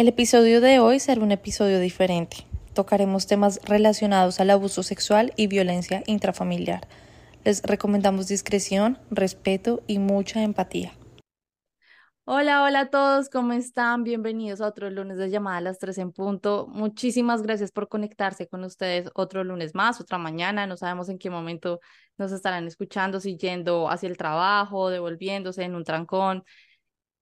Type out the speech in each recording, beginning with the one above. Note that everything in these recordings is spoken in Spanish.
El episodio de hoy será un episodio diferente. Tocaremos temas relacionados al abuso sexual y violencia intrafamiliar. Les recomendamos discreción, respeto y mucha empatía. Hola, hola a todos, ¿cómo están? Bienvenidos a otro lunes de llamada a las 3 en punto. Muchísimas gracias por conectarse con ustedes otro lunes más, otra mañana. No sabemos en qué momento nos estarán escuchando, si yendo hacia el trabajo, devolviéndose en un trancón,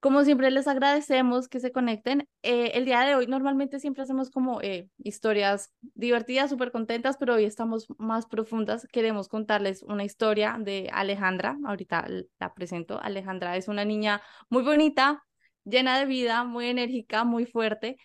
como siempre les agradecemos que se conecten. Eh, el día de hoy normalmente siempre hacemos como eh, historias divertidas, súper contentas, pero hoy estamos más profundas. Queremos contarles una historia de Alejandra. Ahorita la presento. Alejandra es una niña muy bonita, llena de vida, muy enérgica, muy fuerte.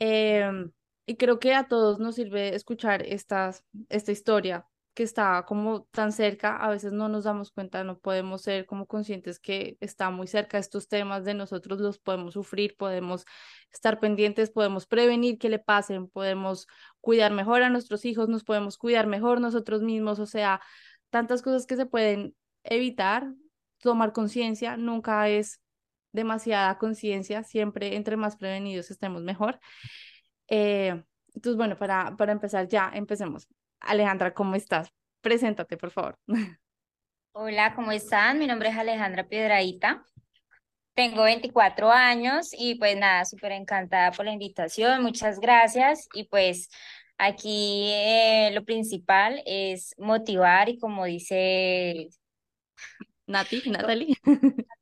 Em, y creo que a todos nos sirve escuchar esta historia que está como tan cerca, a veces no nos damos cuenta, no podemos ser como conscientes que está muy cerca estos temas de nosotros, los podemos sufrir, podemos estar pendientes, podemos prevenir que le pasen, podemos cuidar mejor a nuestros hijos, nos podemos cuidar mejor nosotros mismos, o sea, tantas cosas que se pueden evitar, tomar conciencia, nunca es demasiada conciencia, siempre entre más prevenidos estemos mejor. Eh, entonces, bueno, para, para empezar ya, empecemos. Alejandra, ¿cómo estás? Preséntate, por favor. Hola, ¿cómo están? Mi nombre es Alejandra Piedraíta. Tengo 24 años y pues nada, súper encantada por la invitación. Muchas gracias. Y pues aquí eh, lo principal es motivar y como dice Nati, Natalie.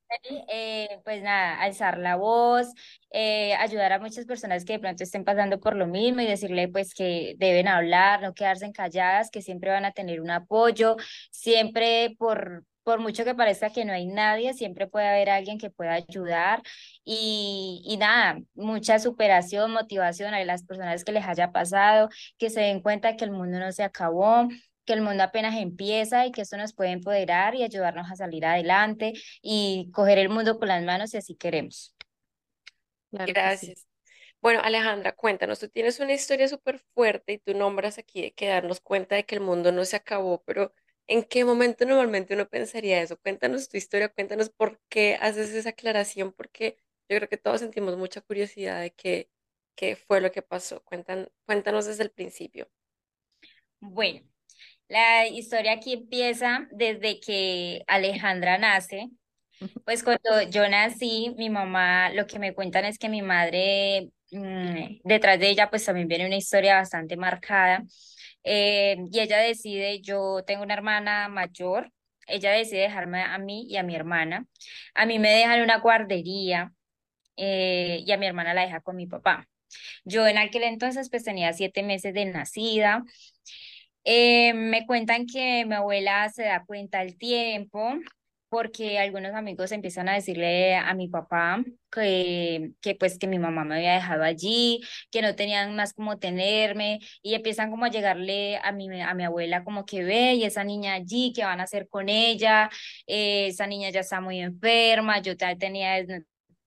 Eh, pues nada, alzar la voz, eh, ayudar a muchas personas que de pronto estén pasando por lo mismo y decirle pues que deben hablar, no quedarse calladas, que siempre van a tener un apoyo, siempre por, por mucho que parezca que no hay nadie, siempre puede haber alguien que pueda ayudar y, y nada, mucha superación, motivación a las personas que les haya pasado, que se den cuenta que el mundo no se acabó, que el mundo apenas empieza y que esto nos puede empoderar y ayudarnos a salir adelante y coger el mundo con las manos si así queremos. Gracias. Bueno, Alejandra, cuéntanos, tú tienes una historia súper fuerte y tú nombras aquí de que darnos cuenta de que el mundo no se acabó, pero ¿en qué momento normalmente uno pensaría eso? Cuéntanos tu historia, cuéntanos por qué haces esa aclaración, porque yo creo que todos sentimos mucha curiosidad de qué, qué fue lo que pasó. cuéntanos desde el principio. Bueno, la historia aquí empieza desde que Alejandra nace. Pues cuando yo nací, mi mamá, lo que me cuentan es que mi madre, mm, detrás de ella, pues también viene una historia bastante marcada. Eh, y ella decide, yo tengo una hermana mayor, ella decide dejarme a mí y a mi hermana. A mí me dejan en una guardería eh, y a mi hermana la deja con mi papá. Yo en aquel entonces pues tenía siete meses de nacida. Eh, me cuentan que mi abuela se da cuenta al tiempo porque algunos amigos empiezan a decirle a mi papá que, que pues que mi mamá me había dejado allí, que no tenían más como tenerme y empiezan como a llegarle a mi, a mi abuela como que ve y esa niña allí, ¿qué van a hacer con ella? Eh, esa niña ya está muy enferma, yo tenía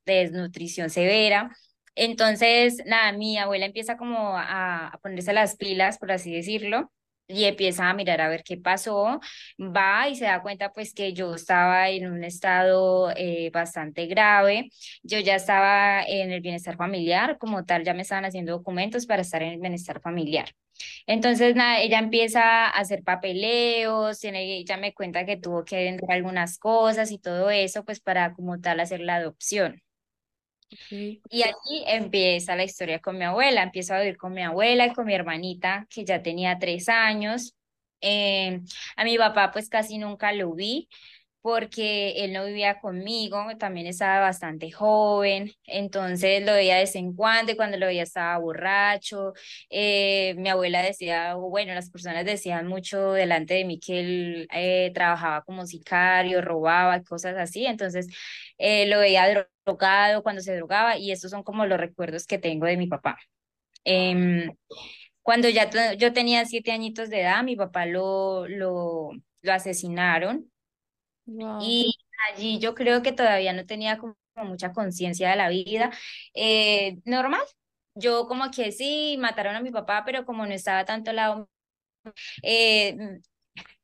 desnutrición severa. Entonces, nada, mi abuela empieza como a, a ponerse las pilas, por así decirlo y empieza a mirar a ver qué pasó, va y se da cuenta pues que yo estaba en un estado eh, bastante grave, yo ya estaba en el bienestar familiar, como tal ya me estaban haciendo documentos para estar en el bienestar familiar. Entonces, nada, ella empieza a hacer papeleos, tiene, ella me cuenta que tuvo que vender algunas cosas y todo eso, pues para como tal hacer la adopción. Y aquí empieza la historia con mi abuela. Empiezo a vivir con mi abuela y con mi hermanita, que ya tenía tres años. Em, a mi papá pues casi nunca lo vi. Porque él no vivía conmigo, también estaba bastante joven, entonces lo veía de vez en cuando cuando lo veía estaba borracho. Eh, mi abuela decía, bueno, las personas decían mucho delante de mí que él eh, trabajaba como sicario, robaba, cosas así, entonces eh, lo veía drogado cuando se drogaba y estos son como los recuerdos que tengo de mi papá. Em, cuando ya yo tenía siete añitos de edad, mi papá lo, lo asesinaron y allí yo creo que todavía no tenía como mucha conciencia de la vida. Eh, normal, yo como que sí, mataron a mi papá, pero como no estaba tanto al lado, eh,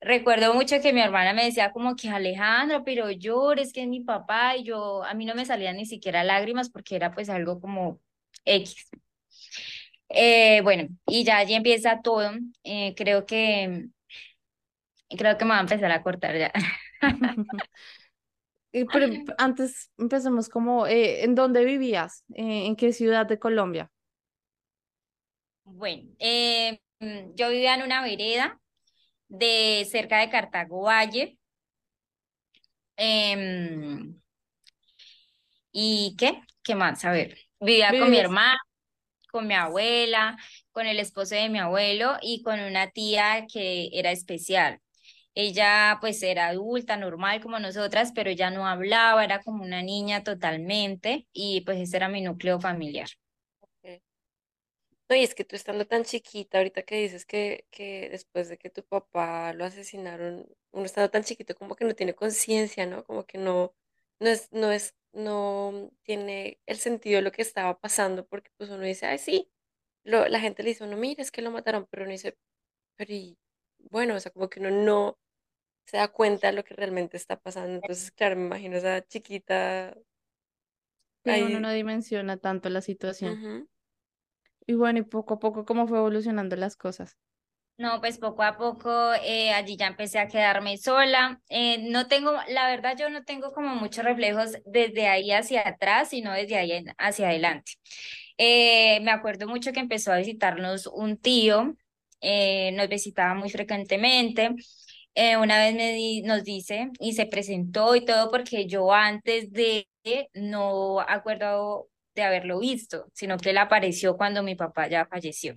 recuerdo mucho que mi hermana me decía como que Alejandro, pero llores, que es mi papá, y yo, a mí no me salían ni siquiera lágrimas porque era pues algo como X. Eh, bueno, y ya allí empieza todo. creo que creo que me va a empezar a cortar ya. Pero antes empecemos como, eh, ¿en dónde vivías? Eh, ¿En qué ciudad de Colombia? Bueno, eh, mm, yo vivía en una vereda de cerca de Cartago Valle. Em, ¿y qué? ¿Qué más? A ver, vivía con mi hermana, con mi abuela, con el esposo de mi abuelo y con una tía que era especial. Ella pues era adulta, normal como nosotras, pero ya no hablaba, era como una niña totalmente y pues ese era mi núcleo familiar. No, y es que tú estando tan chiquita, ahorita que dices que, que después de que tu papá lo asesinaron, uno estando tan chiquito como que no tiene conciencia, ¿no? Como que no, no es, no es, no tiene el sentido de lo que estaba pasando, porque pues uno dice, ay, sí, lo, la gente le dice, uno, mira, es que lo mataron, pero uno dice, pero y, bueno, o sea, como que uno no, se da cuenta de lo que realmente está pasando. Entonces, claro, me imagino esa chiquita. Pero uno no dimensiona tanto la situación. Y bueno, y poco a poco, ¿cómo fue evolucionando las cosas? No, pues poco a poco eh, allí ya empecé a quedarme sola. Eh, no tengo, la verdad, yo no tengo como muchos reflejos desde ahí hacia atrás, sino desde ahí hacia adelante. Eh, me acuerdo mucho que empezó a visitarnos un tío, nos visitaba muy frecuentemente. Eh, una vez nos dice y se presentó y todo porque yo antes de no acuerdo de haberlo visto, sino que él apareció cuando mi papá ya falleció.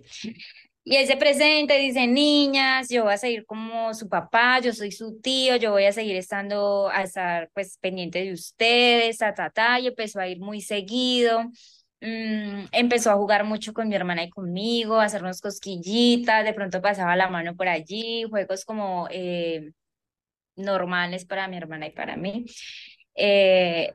Y él se presenta y dice, niñas, yo voy a seguir como su papá, yo soy su tío, yo voy a seguir estando, a estar pues pendiente de ustedes, ta, ta, ta, y empezó a ir muy seguido. Mm, empezó a jugar mucho con mi hermana y conmigo, a hacernos cosquillitas, de pronto pasaba la mano por allí, juegos como eh, normales para mi hermana y para mí. Eh,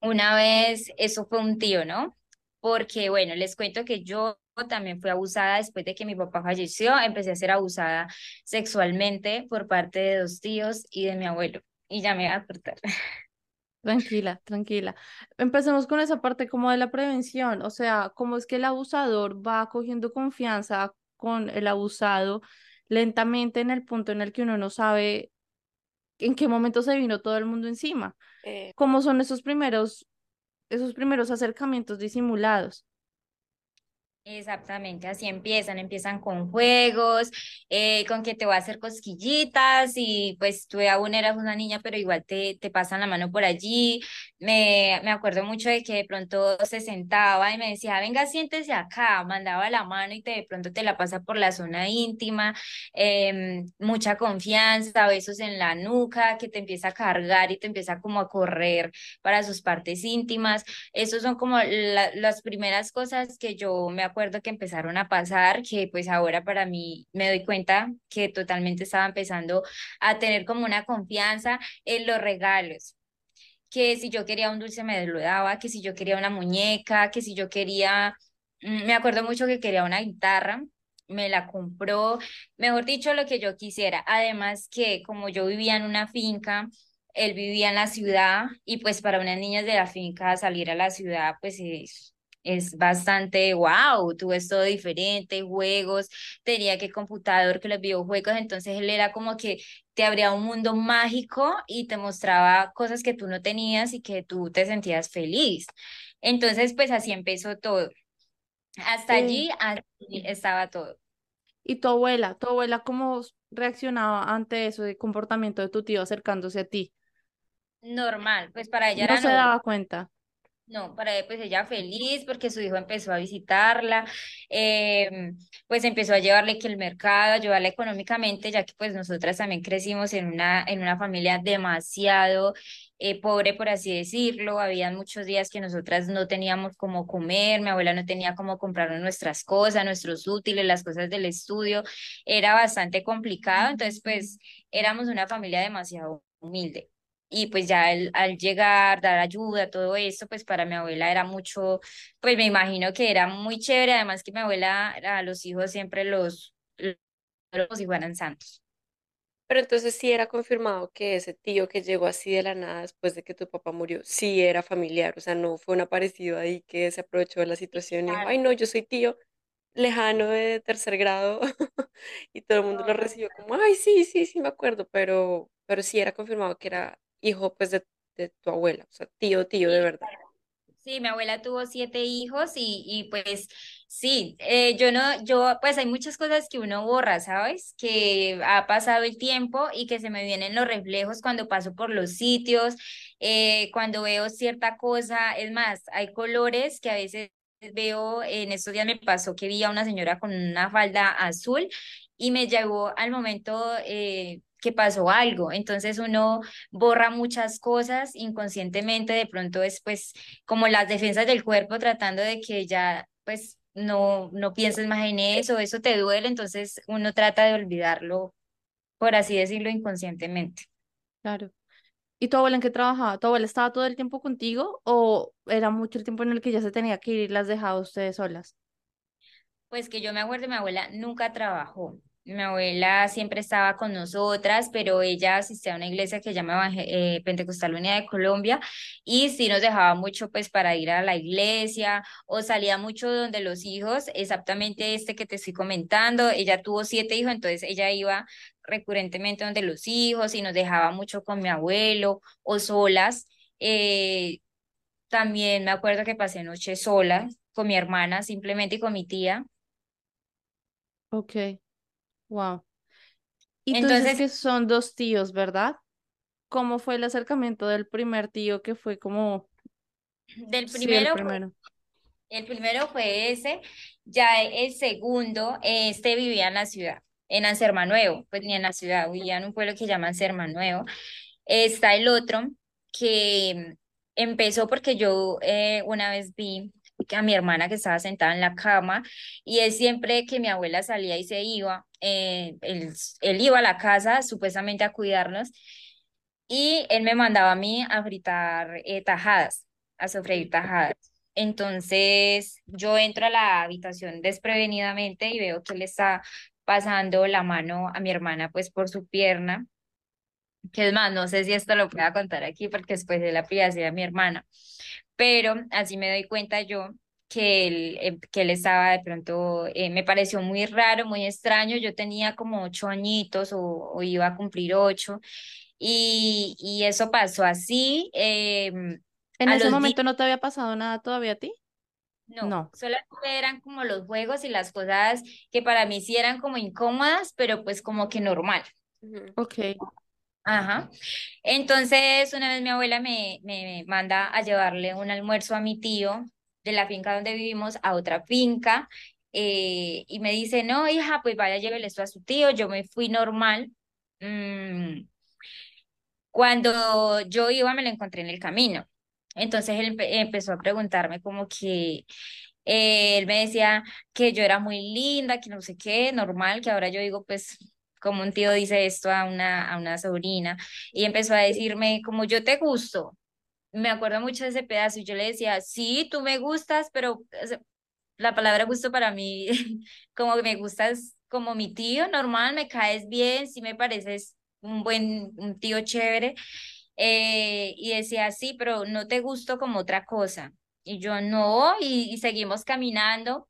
una vez, eso fue un tío, ¿no? Porque, bueno, les cuento que yo también fui abusada después de que mi papá falleció, empecé a ser abusada sexualmente por parte de dos tíos y de mi abuelo. Y ya me voy a cortar. Tranquila, tranquila. Empecemos con esa parte como de la prevención, o sea, cómo es que el abusador va cogiendo confianza con el abusado lentamente en el punto en el que uno no sabe en qué momento se vino todo el mundo encima. Eh. ¿Cómo son esos primeros, esos primeros acercamientos disimulados? Exactamente, así empiezan, empiezan con juegos, eh, con que te voy a hacer cosquillitas y pues tú aún eras una niña, pero igual te, te pasan la mano por allí. Me, me acuerdo mucho de que de pronto se sentaba y me decía, venga, siéntese acá, mandaba la mano y te, de pronto te la pasa por la zona íntima, em, mucha confianza, besos en la nuca, que te empieza a cargar y te empieza como a correr para sus partes íntimas. Esas son como las primeras cosas que yo me acuerdo que empezaron a pasar, que pues ahora para mí me doy cuenta que totalmente estaba empezando a tener como una confianza en los regalos que si yo quería un dulce me lo daba, que si yo quería una muñeca, que si yo quería, mm, me acuerdo mucho que quería una guitarra, me la compró, mejor dicho, lo que yo quisiera. Además que como yo vivía en una finca, él vivía en la ciudad y pues para unas niñas de la finca salir a la ciudad pues es es bastante wow, tú ves todo diferente, juegos, tenía que computador, que los videojuegos, entonces él era como que te abría un mundo mágico y te mostraba cosas que tú no tenías y que tú te sentías feliz. Entonces, pues así empezó todo. Hasta allí, estaba todo. ¿Y tu abuela? ¿Tu abuela cómo reaccionaba ante eso de comportamiento de tu tío acercándose a ti? Normal, pues para ella No era se normal. daba cuenta. No, para pues ella feliz porque su hijo empezó a visitarla, em, pues empezó a llevarle que el mercado, ayudarla económicamente, ya que pues nosotras también crecimos en una, en una familia demasiado eh, pobre, por así decirlo. Habían muchos días que nosotras no teníamos cómo comer, mi abuela no tenía cómo comprar nuestras cosas, nuestros útiles, las cosas del estudio. Era bastante complicado, entonces pues éramos una familia demasiado humilde. Y pues ya al, al llegar, dar ayuda, todo eso, pues para mi abuela era mucho, pues me imagino que era muy chévere, además que mi abuela a los hijos siempre los, los si fueran santos. Pero entonces sí era confirmado que ese tío que llegó así de la nada después de que tu papá murió, sí era familiar, o sea, no fue un aparecido ahí que se aprovechó de la situación y dijo, ay no, yo soy tío lejano de tercer grado y todo el mundo lo recibió como, ay sí, sí, sí me acuerdo, pero, pero sí era confirmado que era hijo pues de, de tu abuela, o sea, tío, tío de verdad. Sí, mi abuela tuvo siete hijos y, y pues sí, eh, yo no, yo pues hay muchas cosas que uno borra, ¿sabes? Que ha pasado el tiempo y que se me vienen los reflejos cuando paso por los sitios, eh, cuando veo cierta cosa, es más, hay colores que a veces veo, en estos días me pasó que vi a una señora con una falda azul y me llegó al momento eh, que pasó algo, entonces uno borra muchas cosas inconscientemente, de pronto es pues como las defensas del cuerpo tratando de que ya pues no, no pienses más en eso, eso te duele, entonces uno trata de olvidarlo, por así decirlo, inconscientemente. Claro. ¿Y tu abuela en qué trabajaba? ¿Tu abuela estaba todo el tiempo contigo o era mucho el tiempo en el que ya se tenía que ir y las dejaba a ustedes solas? Pues que yo me acuerdo, mi abuela nunca trabajó. Mi abuela siempre estaba con nosotras, pero ella asistía a una iglesia que se llama eh, Pentecostal Unida de Colombia y sí nos dejaba mucho pues para ir a la iglesia o salía mucho donde los hijos, exactamente este que te estoy comentando, ella tuvo siete hijos, entonces ella iba recurrentemente donde los hijos y nos dejaba mucho con mi abuelo o solas. Eh, también me acuerdo que pasé noche sola con mi hermana simplemente y con mi tía. Ok, wow. Y tú dices Entonces, que son dos tíos, ¿verdad? ¿Cómo fue el acercamiento del primer tío que fue como, del sí, el primero el primero fue ese, ya el segundo, este vivía en la ciudad, en Anserma Nuevo, pues ni en la ciudad, vivía en un pueblo que se llama Anserma Nuevo. Está el otro que empezó porque yo eh, una vez vi a mi hermana que estaba sentada en la cama y él siempre que mi abuela salía y se iba, eh, él, iba a la casa supuestamente a cuidarnos y él me mandaba a mí a fritar eh, tajadas, a sofreír tajadas. Entonces yo entro a la habitación desprevenidamente y veo que él está pasando la mano a mi hermana pues por su pierna, que es más, no sé si esto lo pueda contar aquí porque después de la privacidad de mi hermana, pero así me doy cuenta yo que él, eh, que él estaba de pronto, eh, me pareció muy raro, muy extraño, yo tenía como ocho añitos o, o iba a cumplir ocho y, y eso pasó así. em, ¿En ese momento no te había pasado nada todavía a ti? no, No. solamente eran como los juegos y las cosas que para mí sí eran como incómodas, pero pues como que normal. Ok, Ajá. Entonces, una vez mi abuela me, me manda a llevarle un almuerzo a mi tío de la finca donde vivimos a otra finca eh, y me dice, no, hija, pues vaya, llévele esto a su tío. Yo me fui normal. Mm, Cuando yo iba, me lo encontré en el camino. Entonces él empe- empezó a preguntarme como que eh, él me decía que yo era muy linda, que no sé qué, normal, que ahora yo digo, pues, como un tío dice esto a una, a una sobrina, y empezó a decirme como yo te gusto. Me acuerdo mucho de ese pedazo yo le decía, sí, tú me gustas, pero la palabra gusto para mí, como que me gustas como mi tío, normal, me caes bien, sí me pareces un buen, tío chévere. Eh, y decía, sí, pero no te gusto como otra cosa. Y yo no, y, y seguimos caminando.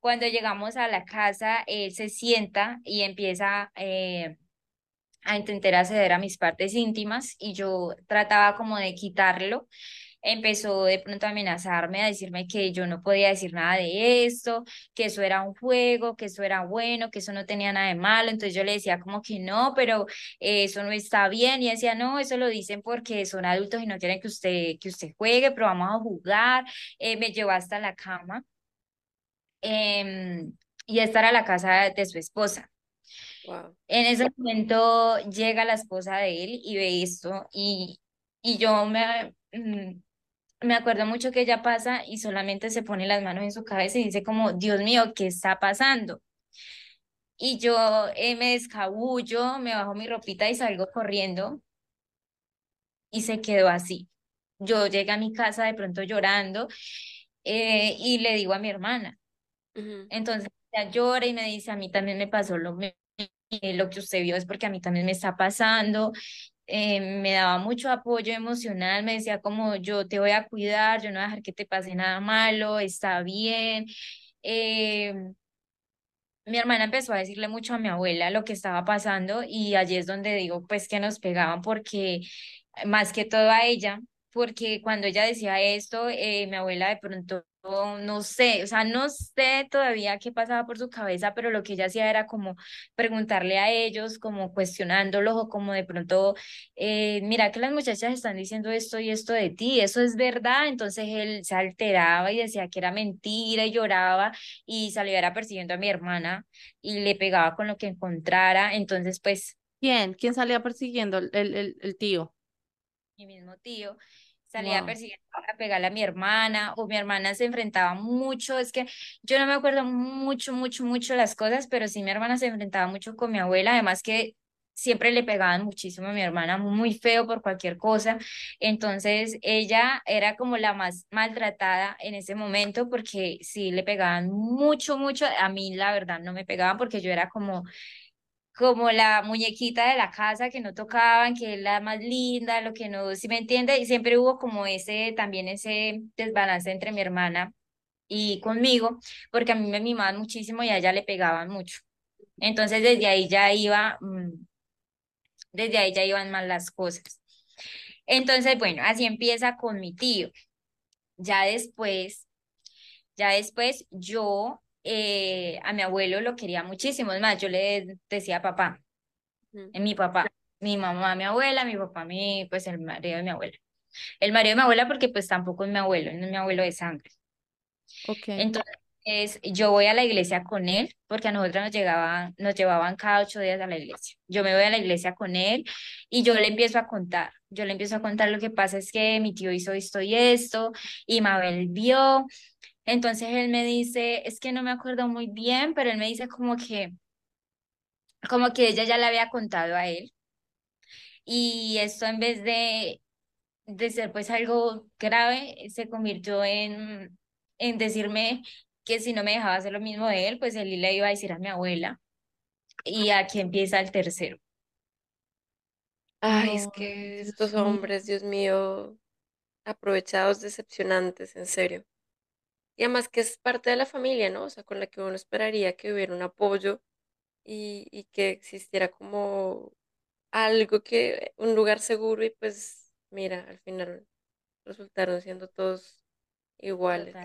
Cuando llegamos a la casa, él se sienta y empieza eh, a intentar acceder a mis partes íntimas y yo trataba como de quitarlo empezó de pronto a amenazarme, a decirme que yo no podía decir nada de esto, que eso era un juego, que eso era bueno, que eso no tenía nada de malo. Entonces yo le decía como que no, pero eh, eso no está bien. Y decía, no, eso lo dicen porque son adultos y no quieren que usted, que usted juegue, pero vamos a jugar. Eh, me llevó hasta la cama. Em, y esta era la casa de su esposa. En ese momento llega la esposa de él y ve esto y, y yo me, mm, me acuerdo mucho que ella pasa y solamente se pone las manos en su cabeza y dice como, Dios mío, ¿qué está pasando? Y yo eh, me descabullo, me bajo mi ropita y salgo corriendo y se quedó así. Yo llegué a mi casa de pronto llorando eh, y le digo a mi hermana. Entonces ella llora y me dice, a mí también me pasó lo mismo lo que usted vio es porque a mí también me está pasando. Eh, me daba mucho apoyo emocional, me decía como yo te voy a cuidar, yo no voy a dejar que te pase nada malo, está bien. Eh, mi hermana empezó a decirle mucho a mi abuela lo que estaba pasando y allí es donde digo pues que nos pegaban porque más que todo a ella, porque cuando ella decía esto, eh, mi abuela de pronto no sé, o sea, no sé todavía qué pasaba por su cabeza, pero lo que ella hacía era como preguntarle a ellos, como cuestionándolos o como de pronto, eh, mira que las muchachas están diciendo esto y esto de ti, eso es verdad, entonces él se alteraba y decía que era mentira y lloraba y saliera persiguiendo a mi hermana y le pegaba con lo que encontrara, entonces pues... ¿Quién? ¿Quién salía persiguiendo? El, el, el tío. Mi mismo tío salía a perseguir a pegarle a mi hermana o mi hermana se enfrentaba mucho, es que yo no me acuerdo mucho, mucho, mucho las cosas, pero sí mi hermana se enfrentaba mucho con mi abuela, además que siempre le pegaban muchísimo a mi hermana, muy feo por cualquier cosa, entonces ella era como la más maltratada en ese momento porque sí le pegaban mucho, mucho, a mí la verdad no me pegaban porque yo era como como la muñequita de la casa que no tocaban, que es la más linda, lo que no, si me entiende, y siempre hubo como ese, también ese desbalance entre mi hermana y conmigo, porque a mí me mimaban muchísimo y a ella le pegaban mucho. Entonces desde ahí ya iba, mm, desde ahí ya iban mal las cosas. Entonces, bueno, así empieza con mi tío. Ya después, ya después yo eh, a mi abuelo lo quería muchísimo. Es más, yo le decía papá, en mi papá, mi mamá, mi abuela, mi papá, mi, pues el marido de mi abuela. El marido de mi abuela porque pues tampoco es mi abuelo, no es mi abuelo de sangre. Okay. Entonces, yo voy a la iglesia con él, porque a nosotros nos llegaban, nos llevaban cada ocho días a la iglesia. Yo me voy a la iglesia con él y yo le empiezo a contar. Yo le empiezo a contar lo que pasa es que mi tío hizo esto y esto, y Mabel vio, entonces él me dice, es que no me acuerdo muy bien, pero él me dice como que, como que ella ya le había contado a él. Y esto en vez de, de ser pues algo grave, se convirtió en, en decirme que si no me dejaba hacer lo mismo de él, pues él le iba a decir a mi abuela. Y aquí empieza el tercero. Ay, es que estos hombres, Dios mío, aprovechados, decepcionantes, en serio. Y además que es parte de la familia, ¿no? O sea, con la que uno esperaría que hubiera un apoyo y, y que existiera como algo que, un lugar seguro y pues mira, al final resultaron siendo todos iguales.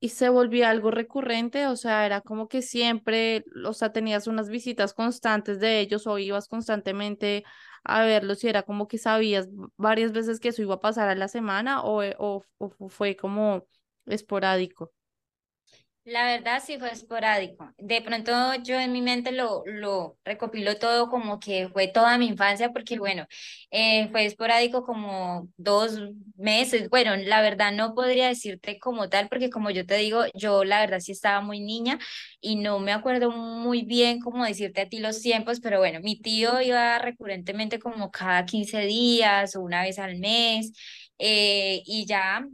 Y se volvía algo recurrente, o sea, era como que siempre, o sea, tenías unas visitas constantes de ellos o ibas constantemente a verlos y era como que sabías varias veces que eso iba a pasar a la semana o, o, o fue como esporádico. La verdad sí fue esporádico. De pronto yo en mi mente lo, lo recopilo todo como que fue toda mi infancia, porque bueno, eh, fue esporádico como dos meses. Bueno, la verdad no podría decirte como tal, porque como yo te digo, yo la verdad sí estaba muy niña y no me acuerdo muy bien cómo decirte a ti los tiempos, pero bueno, mi tío iba recurrentemente como cada 15 días o una vez al mes. Eh, y ya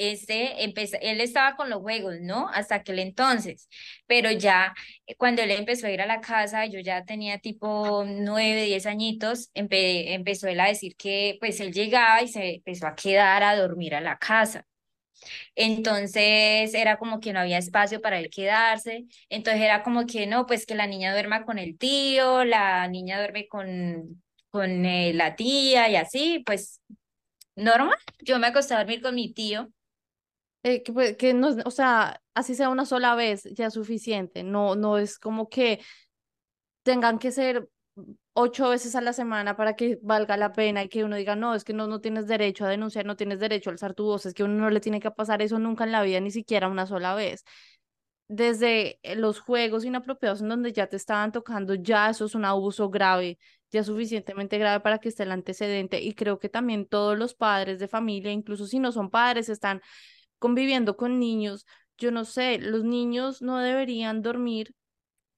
este, él estaba con los juegos, ¿no? Hasta aquel entonces, pero ya eh, cuando él empezó a ir a la casa, yo ya tenía tipo nueve, diez añitos, empezó él a decir que pues él llegaba y se empezó a quedar a dormir a la casa. Entonces era como que no había espacio para él quedarse, entonces era como que no, pues que la niña duerma con el tío, la niña duerme con, con eh, la tía y así, pues normal. Yo me acosté a dormir con mi tío. Eh, que, pues, que no, o sea, así sea una sola vez ya es suficiente. No, no es como que tengan que ser ocho veces a la semana para que valga la pena y que uno diga, no, es que no, no tienes derecho a denunciar, no tienes derecho a alzar tu voz, es que uno no le tiene que pasar eso nunca en la vida, ni siquiera una sola vez. Desde eh, los juegos inapropiados en donde ya te estaban tocando, ya eso es un abuso grave, ya suficientemente grave para que esté el antecedente. Y creo que también todos los padres de familia, incluso si no son padres, están conviviendo con niños. Yo no sé, los niños no deberían dormir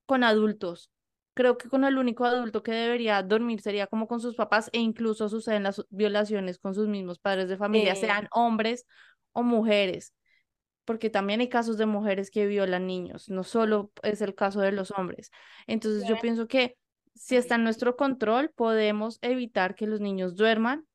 con adultos creo que con el único adulto que debería dormir sería como con sus papás e incluso suceden las violaciones con sus mismos padres de familia, sean hombres o mujeres, porque también hay casos de mujeres que violan niños, no solo es el caso de los hombres. Entonces yo pienso que si está en nuestro control, podemos evitar que los niños duerman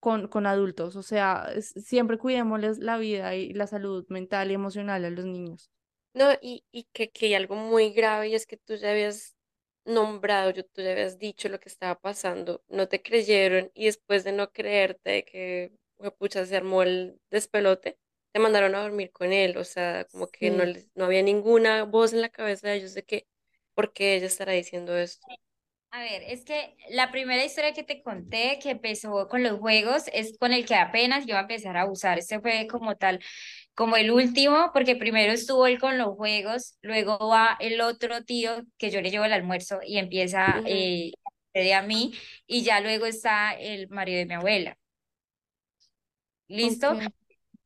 con, con adultos, o sea, siempre cuidémosles la vida y la salud mental y emocional a los niños. No, y, y que, que hay algo muy grave y es que tú ya habías nombrado, yo, tú ya habías dicho lo que estaba pasando, no te creyeron y después de no creerte que, pucha, se armó el despelote, te mandaron a dormir con él, o sea, como que no, no había ninguna voz en la cabeza de ellos de que, ¿por qué ella estará diciendo esto? A ver, es que la primera historia que te conté, que empezó con los juegos, es con el que apenas yo a empezar a usar. Este fue como tal como el último, porque primero estuvo él con los juegos, luego va el otro tío que yo le llevo el almuerzo y empieza eh, a mí, y ya luego está el marido de mi abuela. ¿Listo?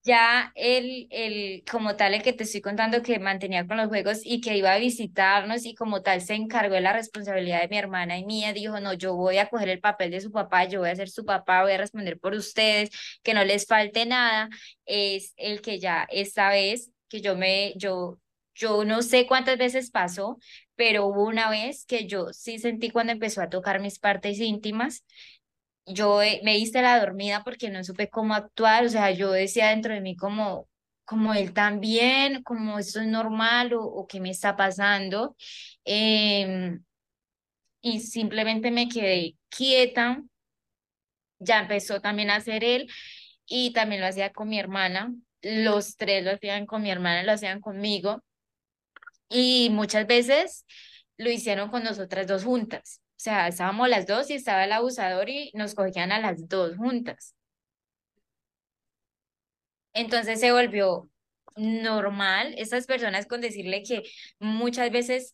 Ya el, el, como tal, el que te estoy contando que mantenía con los juegos y que iba a visitarnos y como tal se encargó de la responsabilidad de mi hermana y mía, dijo, no, yo voy a coger el papel de su papá, yo voy a ser su papá, voy a responder por ustedes, que no les falte nada, es el que ya esta vez que yo me, yo, yo no sé cuántas veces pasó, pero hubo una vez que yo sí sentí cuando empezó a tocar mis partes íntimas, yo me hice la dormida porque no supe cómo actuar, o sea, yo decía dentro de mí como, como él también, como esto es normal o, o qué me está pasando. Em, y simplemente me quedé quieta. Ya empezó también a hacer él y también lo hacía con mi hermana. Los tres lo hacían con mi hermana, lo hacían conmigo. Y muchas veces lo hicieron con nosotras dos juntas. O sea, estábamos las dos y estaba el abusador y nos cogían a las dos juntas. Entonces se volvió normal esas personas con decirle que muchas veces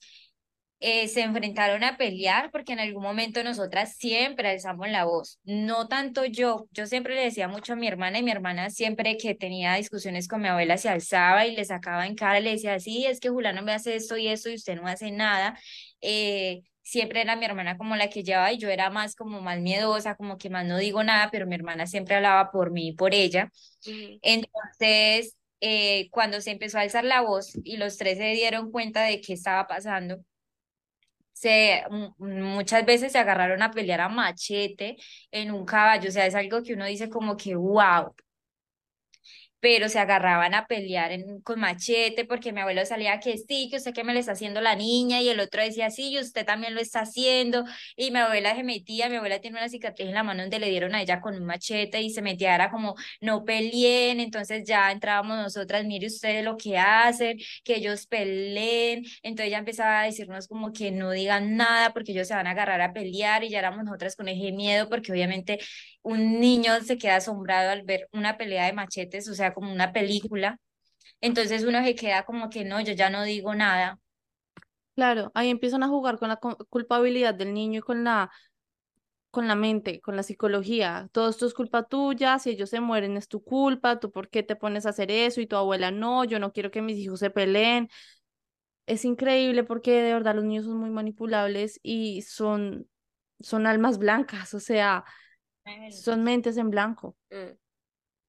eh, se enfrentaron a pelear porque en algún momento nosotras siempre alzamos la voz, no tanto yo, yo siempre le decía mucho a mi hermana y mi hermana siempre que tenía discusiones con mi abuela se alzaba y le sacaba en cara, le decía, sí, es que Julano me hace esto y esto y usted no hace nada. Eh, siempre era mi hermana como la que llevaba y yo era más como más miedosa, como que más no digo nada, pero mi hermana siempre hablaba por mí y por ella. Entonces, eh, cuando se empezó a alzar la voz y los tres se dieron cuenta de qué estaba pasando, se, muchas veces se agarraron a pelear a machete en un caballo, o sea, es algo que uno dice como que, wow, pero se agarraban a pelear en, con machete porque mi abuelo salía que sí, que usted que me le está haciendo la niña y el otro decía sí, y usted también lo está haciendo y mi abuela se metía, mi abuela tiene una cicatriz en la mano donde le dieron a ella con un machete y se metía, era como no peleen, entonces ya entrábamos nosotras, mire ustedes lo que hacen, que ellos peleen, entonces ya empezaba a decirnos como que no digan nada porque ellos se van a agarrar a pelear y ya éramos nosotras con ese miedo porque obviamente un niño se queda asombrado al ver una pelea de machetes, o sea, como una película. Entonces uno se queda como que no, yo ya no digo nada. Claro, ahí empiezan a jugar con la culpabilidad del niño y con la con la mente, con la psicología. Todo esto es culpa tuya, si ellos se mueren es tu culpa, tú por qué te pones a hacer eso y tu abuela no, yo no quiero que mis hijos se peleen. Es increíble porque de verdad los niños son muy manipulables y son son almas blancas, o sea, son mentes en blanco. Mm.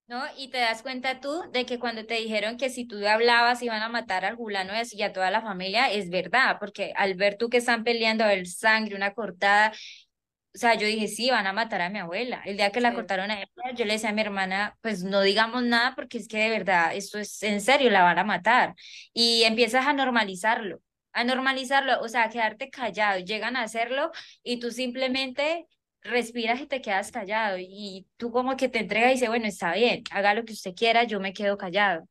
¿No? Y te das cuenta tú de que cuando te dijeron que si tú hablabas iban a matar al Julano y a toda la familia, es verdad, porque al ver tú que están peleando, ver sangre, una cortada, o sea, yo dije, sí, van a matar a mi abuela. El día que la cortaron a ella, yo le decía a mi hermana, pues no digamos nada porque es que de verdad, esto es en serio, la van a matar. Y empiezas a normalizarlo, a normalizarlo, o sea, a quedarte callado, llegan a hacerlo y tú simplemente respiras y te quedas callado y tú como que te entregas y dices, bueno, está bien, haga lo que usted quiera, yo me quedo callado.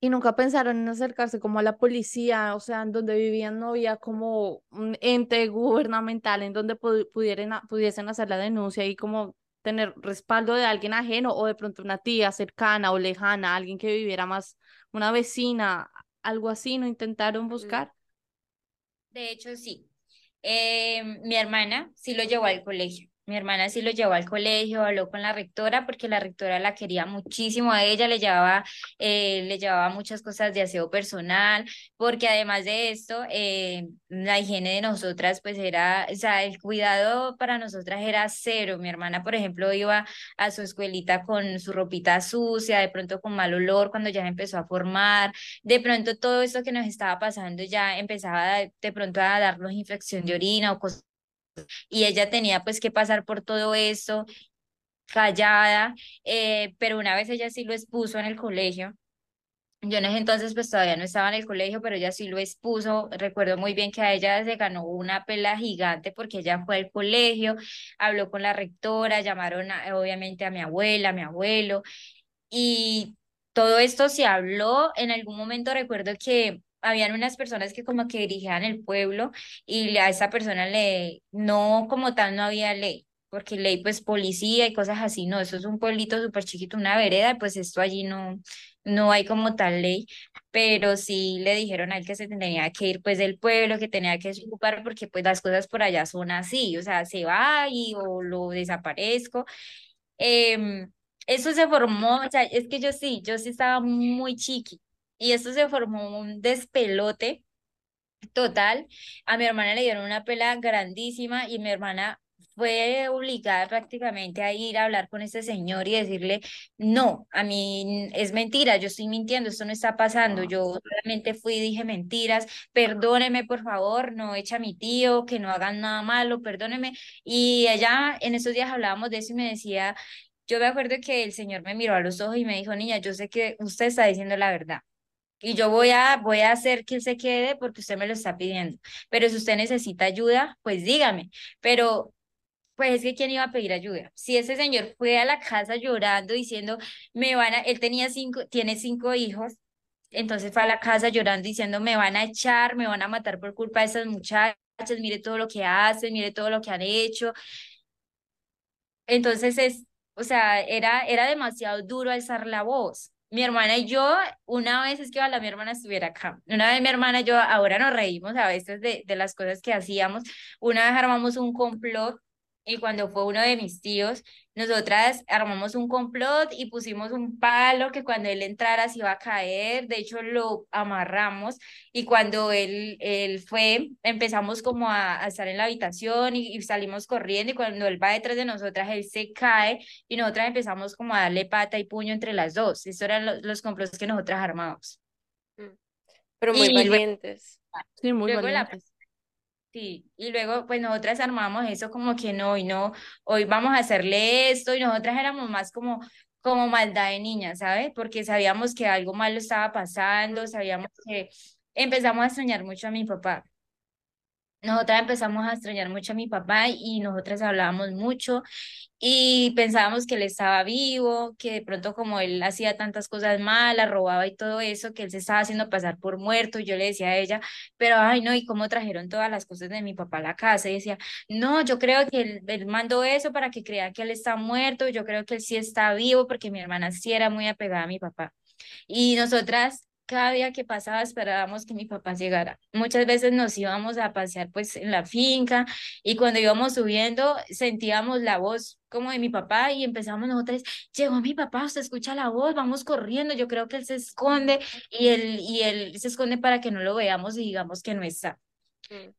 Y nunca pensaron en acercarse como a la policía, o sea, en donde vivían no había como un ente gubernamental en donde pudieran, pudiesen hacer la denuncia y como tener respaldo de alguien ajeno o de pronto una tía cercana o lejana, alguien que viviera más, una vecina, algo así, ¿no intentaron mm. buscar? De hecho, sí. Eh, mi hermana sí lo llevó al colegio. Mi hermana sí lo llevó al colegio, habló con la rectora porque la rectora la quería muchísimo a ella, le llevaba, eh, le llevaba muchas cosas de aseo personal, porque además de esto, eh, la higiene de nosotras pues era, o sea, el cuidado para nosotras era cero. Mi hermana, por ejemplo, iba a su escuelita con su ropita sucia, de pronto con mal olor cuando ya empezó a formar, de pronto todo esto que nos estaba pasando ya empezaba de pronto a darnos infección de orina o cosas y ella tenía pues que pasar por todo esto callada, eh, pero una vez ella sí lo expuso en el colegio. Yo en ese entonces pues todavía no estaba en el colegio, pero ella sí lo expuso. Recuerdo muy bien que a ella se ganó una pela gigante porque ella fue al colegio, habló con la rectora, llamaron obviamente a mi abuela, a mi abuelo, y todo esto se habló. En algún momento recuerdo que habían unas personas que como que dirigían el pueblo y a esa persona le, no como tal no había ley, porque ley pues policía y cosas así, no, eso es un pueblito súper chiquito, una vereda, pues esto allí no, no hay como tal ley, pero sí le dijeron a él que se tenía que ir pues del pueblo, que tenía que ocupar porque pues las cosas por allá son así, o sea, se va y o lo desaparezco. Em, eso se formó, o sea, es que yo sí, yo sí estaba muy chiqui, y esto se formó un despelote total. A mi hermana le dieron una pela grandísima y mi hermana fue obligada prácticamente a ir a hablar con este señor y decirle, no, a mí es mentira, yo estoy mintiendo, esto no está pasando, yo solamente fui y dije mentiras, perdóneme por favor, no echa a mi tío, que no hagan nada malo, perdóneme. Y ella, en esos días hablábamos de eso y me decía, yo me acuerdo que el señor me miró a los ojos y me dijo, niña, yo sé que usted está diciendo la verdad y yo voy a, voy a hacer que él se quede porque usted me lo está pidiendo. Pero si usted necesita ayuda, pues dígame. Pero, pues es que ¿quién iba a pedir ayuda? Si ese señor fue a la casa llorando, diciendo, me van a, él tenía cinco, tiene cinco hijos, entonces fue a la casa llorando, diciendo, me van a echar, me van a matar por culpa de esas muchachas, mire todo lo que hacen, mire todo lo que han hecho. Entonces es, o sea, era, era demasiado duro alzar la voz mi hermana y yo, una vez es que ojalá mi hermana estuviera acá. Una vez mi hermana y yo, ahora nos reímos a veces de, de las cosas que hacíamos. Una vez armamos un complot y cuando fue uno de mis tíos, nosotras armamos un complot y pusimos un palo que cuando él entrara se iba a caer, de hecho lo amarramos y cuando él, él fue, empezamos como a, estar en la habitación y, salimos corriendo y cuando él va detrás de nosotras, él se cae y nosotras empezamos como a darle pata y puño entre las dos. Estos eran los, los complots que nosotras armamos. Mm. Pero muy valientes. sí, muy valientes. Y luego pues nosotras armamos eso como que no, y no, hoy vamos a hacerle esto y nosotras éramos más como, como maldad de niña, ¿sabes? Porque sabíamos que algo malo estaba pasando, sabíamos que empezamos a extrañar mucho a mi papá. Nosotras empezamos a extrañar mucho a mi papá y nosotras hablábamos mucho y pensábamos que él estaba vivo, que de pronto como él hacía tantas cosas malas, robaba y todo eso, que él se estaba haciendo pasar por muerto. Y yo le decía a ella, pero ay no, ¿y cómo trajeron todas las cosas de mi papá a la casa? Y decía, no, yo creo que él, mandó eso para que crean que él está muerto, yo creo que él sí está vivo porque mi hermana sí era muy apegada a mi papá. Y nosotras cada día que pasaba esperábamos que mi papá llegara. Muchas veces nos íbamos a pasear pues en la finca y cuando íbamos subiendo sentíamos la voz como de mi papá y empezamos nosotros, llegó mi papá, usted escucha la voz, vamos corriendo, yo creo que él se esconde y él, y él se esconde para que no lo veamos y digamos que no está. Mm.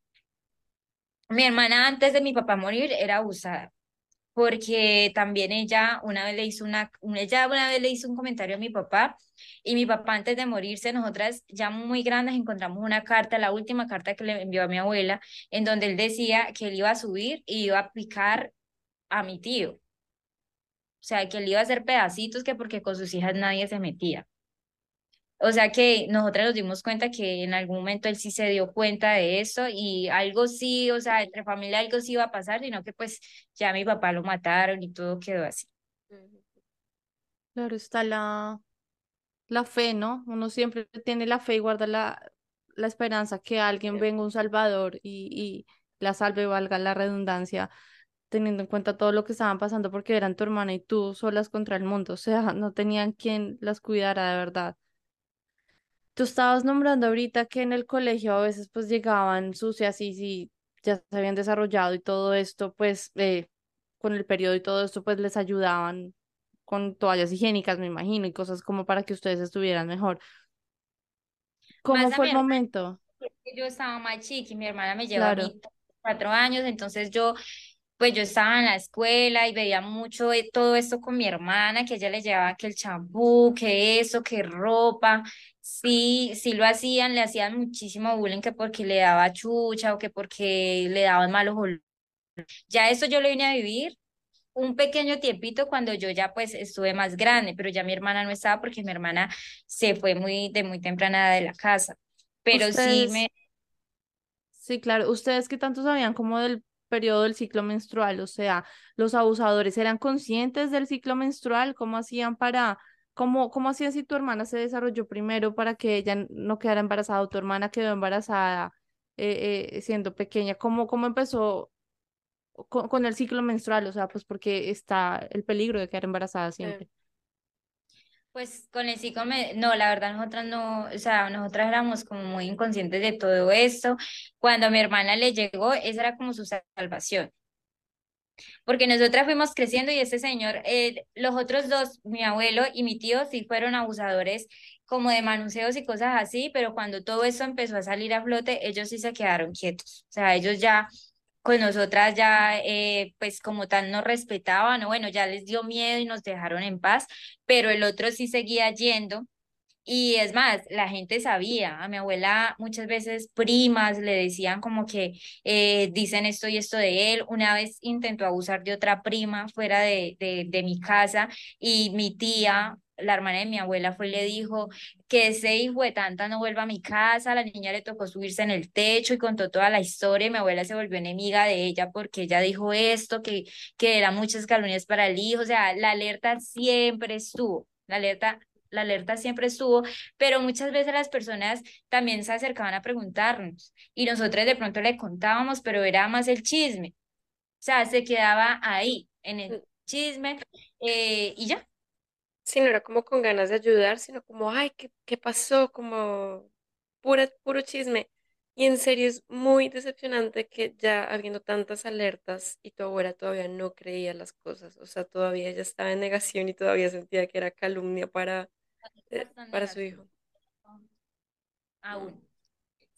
Mi hermana antes de mi papá morir era abusada porque también ella una vez le hizo una, ella una vez le hizo un comentario a mi papá y mi papá antes de morirse, nosotras ya muy grandes encontramos una carta, la última carta que le envió a mi abuela, en donde él decía que él iba a subir y iba a picar a mi tío. O sea, que él iba a hacer pedacitos que porque con sus hijas nadie se metía. O sea que nosotras nos dimos cuenta que en algún momento él sí se dio cuenta de eso y algo sí, o sea, entre familia algo sí iba a pasar, sino que pues ya mi papá lo mataron y todo quedó así. Claro, está la, la fe, ¿no? Uno siempre tiene la fe y guarda la, la esperanza que alguien venga, un salvador, y, y la salve, valga la redundancia, teniendo en cuenta todo lo que estaban pasando, porque eran tu hermana y tú solas contra el mundo, o sea, no tenían quien las cuidara de verdad. Tú estabas nombrando ahorita que en el colegio a veces pues llegaban sucias y si ya se habían desarrollado y todo esto, pues eh, con el periodo y todo esto, pues les ayudaban con toallas higiénicas, me imagino, y cosas como para que ustedes estuvieran mejor. ¿Cómo fue el momento? Yo estaba más chica y mi hermana me lleva cuatro años, entonces yo, pues yo estaba en la escuela y veía mucho de todo esto con mi hermana, que ella le llevaba que el champú, que eso, que ropa, sí, sí lo hacían, le hacían muchísimo bullying que porque le daba chucha o que porque le daban malos olores. Ya eso yo lo vine a vivir un pequeño tiempito cuando yo ya pues estuve más grande, pero ya mi hermana no estaba porque mi hermana se fue muy de muy temprana de la casa. Pero sí me... Sí, claro. ¿Ustedes qué tanto sabían como del periodo del ciclo menstrual? O sea, ¿los abusadores eran conscientes del ciclo menstrual? ¿Cómo hacían para... ¿Cómo, cómo hacían si tu hermana se desarrolló primero para que ella no quedara embarazada o tu hermana quedó embarazada eh, eh, siendo pequeña? ¿Cómo, cómo empezó con, el ciclo menstrual, o sea, pues porque está el peligro de quedar embarazada siempre. Pues con el ciclo, no, la verdad nosotras no, o sea, nosotras éramos como muy inconscientes de todo esto. Cuando a mi hermana le llegó, esa era como su salvación. Porque nosotras fuimos creciendo y ese señor, eh, los otros dos, mi abuelo y mi tío, sí fueron abusadores como de manuseos y cosas así, pero cuando todo eso empezó a salir a flote, ellos sí se quedaron quietos. O sea, ellos ya con nosotras ya, eh, pues como tal, nos respetaban, o bueno, ya les dio miedo y nos dejaron en paz, pero el otro sí seguía yendo. Y es más, la gente sabía, a mi abuela muchas veces primas le decían como que eh, dicen esto y esto de él. Una vez intentó abusar de otra prima fuera de, de, de mi casa y mi tía la hermana de mi abuela fue le dijo que ese hijo de tanta no vuelva a mi casa, la niña le tocó subirse en el techo y contó toda la historia mi abuela se volvió enemiga de ella porque ella dijo esto, que, que eran muchas calumnias para el hijo, o sea, la alerta siempre estuvo, la alerta la alerta siempre estuvo, pero muchas veces las personas también se acercaban a preguntarnos y nosotros de pronto le contábamos, pero era más el chisme. O sea, se quedaba ahí, en el mm. chisme, eh, y ya, Sí, no era como con ganas de ayudar, sino como, ay, ¿qué, qué pasó? Como pura, puro chisme. Y en serio es muy decepcionante que ya habiendo tantas alertas y tu abuela todavía no creía las cosas, o sea, todavía ella estaba en negación y todavía sentía que era calumnia para, eh, para su hijo. Aún.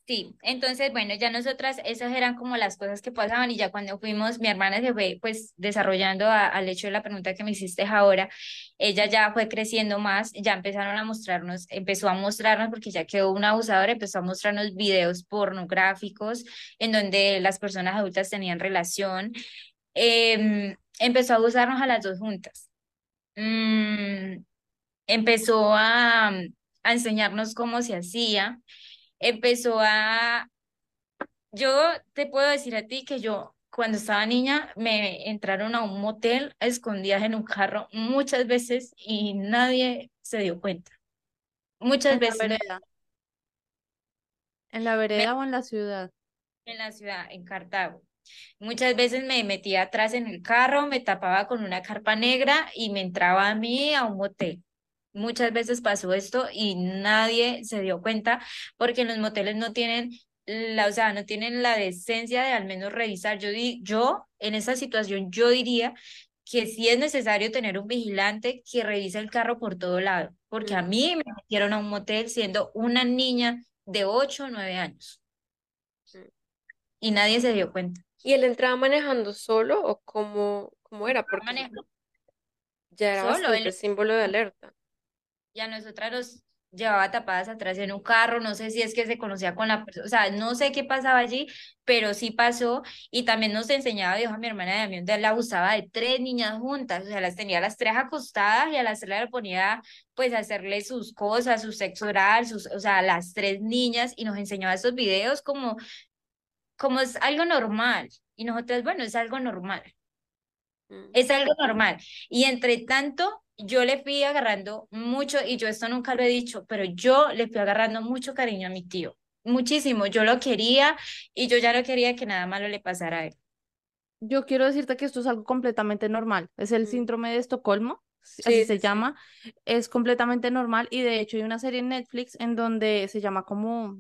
Sí, entonces, bueno, ya nosotras, esas eran como las cosas que pasaban y ya cuando fuimos, mi hermana se fue pues desarrollando al hecho de la pregunta que me hiciste ahora, ella ya fue creciendo más, ya empezaron a mostrarnos, empezó a mostrarnos, porque ya quedó una abusadora, empezó a mostrarnos videos pornográficos en donde las personas adultas tenían relación, em, empezó a abusarnos a las dos juntas. Mm, empezó a, a enseñarnos cómo se hacía empezó a, yo te puedo decir a ti que yo cuando estaba niña me entraron a un motel escondidas en un carro muchas veces y nadie se dio cuenta. Muchas veces. La vereda. ¿En la vereda o en la ciudad? En la ciudad, en Cartago. Muchas veces me metía atrás en el carro, me tapaba con una carpa negra y me entraba a mí a un motel. Muchas veces pasó esto y nadie se dio cuenta porque los moteles no tienen la, o sea, no tienen la decencia de al menos revisar. Yo, di, yo en esa situación, yo diría que sí es necesario tener un vigilante que revise el carro por todo lado, porque a mí me metieron a un motel siendo una niña de 8 o 9 años y nadie se dio cuenta. ¿Y él entraba manejando solo o cómo, cómo era? Porque ya era solo, el símbolo de alerta y a nosotras llevaba tapadas atrás en un carro, no sé si es que se conocía con la persona, o sea, no sé qué pasaba allí, pero sí pasó y también nos enseñaba, dijo a mi hermana de a mí, donde él abusaba de tres niñas juntas, o sea, las tenía las tres acostadas y a las tres le ponía pues a hacerle sus cosas, su sexo oral, sus, o sea, las tres niñas y nos enseñaba esos videos como, como es algo normal y nosotros, bueno, es algo normal. Mm. Es algo normal. Y entre tanto, yo le fui agarrando mucho, y yo esto nunca lo he dicho, pero yo le fui agarrando mucho cariño a mi tío, muchísimo. Yo lo quería y yo ya no quería que nada malo le pasara a él. Yo quiero decirte que esto es algo completamente normal. Es el mm. síndrome de Estocolmo, así se llama. Es completamente normal y de hecho hay una serie en Netflix en donde se llama como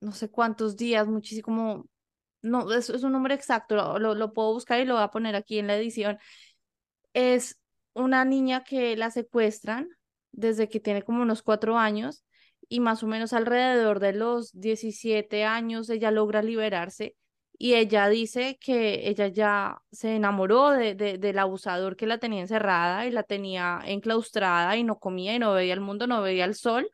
no sé cuántos días, muchísimo, no, es, es un número exacto, lo, lo puedo buscar y lo voy a poner aquí en la edición. Es una niña que la secuestran desde que tiene como unos cuatro años y más o menos alrededor de los 17 años ella logra liberarse y ella dice que ella ya se enamoró de, del abusador que la tenía encerrada y la tenía enclaustrada y no comía y no veía el mundo, no veía el sol,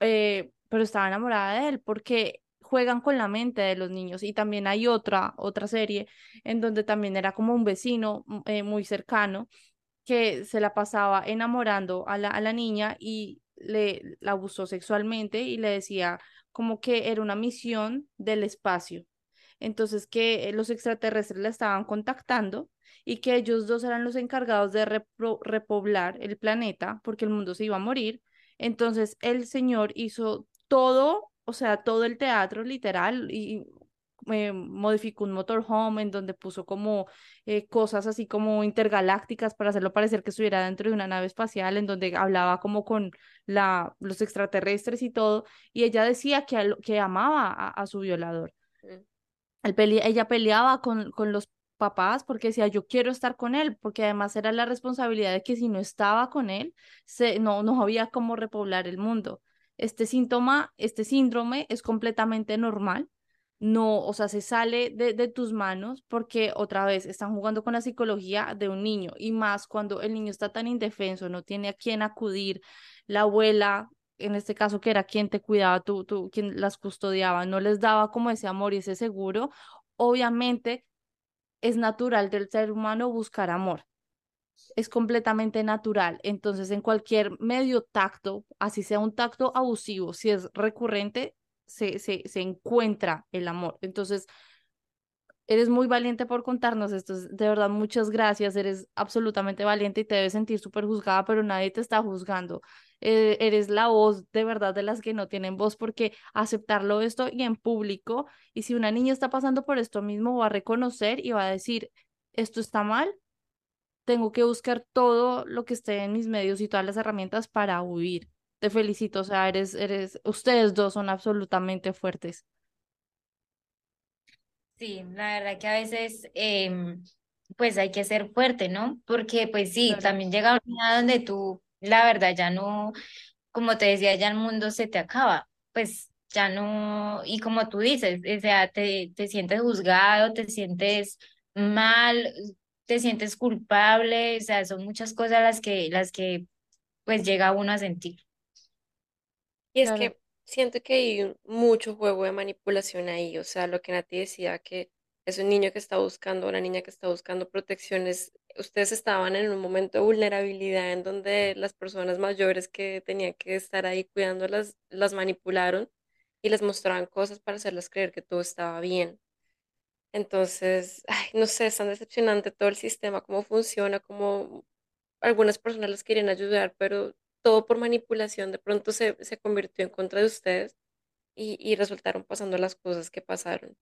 eh, pero estaba enamorada de él porque juegan con la mente de los niños. Y también hay otra, otra serie en donde también era como un vecino eh, muy cercano que se la pasaba enamorando a la, a la niña y le la abusó sexualmente y le decía como que era una misión del espacio. Entonces que los extraterrestres la estaban contactando y que ellos dos eran los encargados de repoblar el planeta porque el mundo se iba a morir. Entonces el señor hizo todo, o sea, todo el teatro literal y eh, modificó un motorhome en donde puso como eh, cosas así como intergalácticas para hacerlo parecer que estuviera dentro de una nave espacial, en donde hablaba como con la, los extraterrestres y todo, y ella decía que, que amaba a, su violador. Mm. ella peleaba con, con los papás porque decía yo quiero estar con él, porque además era la responsabilidad de que si no estaba con él, se, no, no había cómo repoblar el mundo. Este síntoma, este síndrome es completamente normal no, o sea, se sale de, de, tus manos porque otra vez están jugando con la psicología de un niño y más cuando el niño está tan indefenso, no tiene a quién acudir, la abuela, en este caso que era quien te cuidaba, tú, tú, quien las custodiaba, no les daba como ese amor y ese seguro, obviamente es natural del ser humano buscar amor. Es completamente natural. Entonces, en cualquier medio tacto, así sea un tacto abusivo, si es recurrente, se, se, se encuentra el amor. Entonces, eres muy valiente por contarnos esto. De verdad, muchas gracias. Eres absolutamente valiente y te debes sentir súper juzgada, pero nadie te está juzgando. Eh, eres la voz de verdad de las que no tienen voz porque aceptarlo esto y en público. Y si una niña está pasando por esto mismo, va a reconocer y va a decir, esto está mal. Tengo que buscar todo lo que esté en mis medios y todas las herramientas para huir te felicito, o sea, eres, eres, ustedes dos son absolutamente fuertes. Sí, la verdad que a veces, em, pues hay que ser fuerte, ¿no? Porque pues sí, también llega un día donde tú, la verdad, ya no, como te decía, ya el mundo se te acaba, pues ya no, y como tú dices, o sea, te, te sientes juzgado, te sientes mal, te sientes culpable, o sea, son muchas cosas las que, las que pues llega uno a sentir. Y es que siento que hay mucho juego de manipulación ahí, o sea, lo que Nati decía, que es un niño que está buscando, una niña que está buscando protecciones. Ustedes estaban en un momento de vulnerabilidad en donde las personas mayores que tenían que estar ahí cuidándolas, las manipularon y les mostraban cosas para hacerlas creer que todo estaba bien. Entonces, ay, no sé, es tan decepcionante todo el sistema, cómo funciona, cómo algunas personas las quieren ayudar, pero todo por manipulación de pronto se, se convirtió en contra de ustedes y, y, resultaron pasando las cosas que pasaron.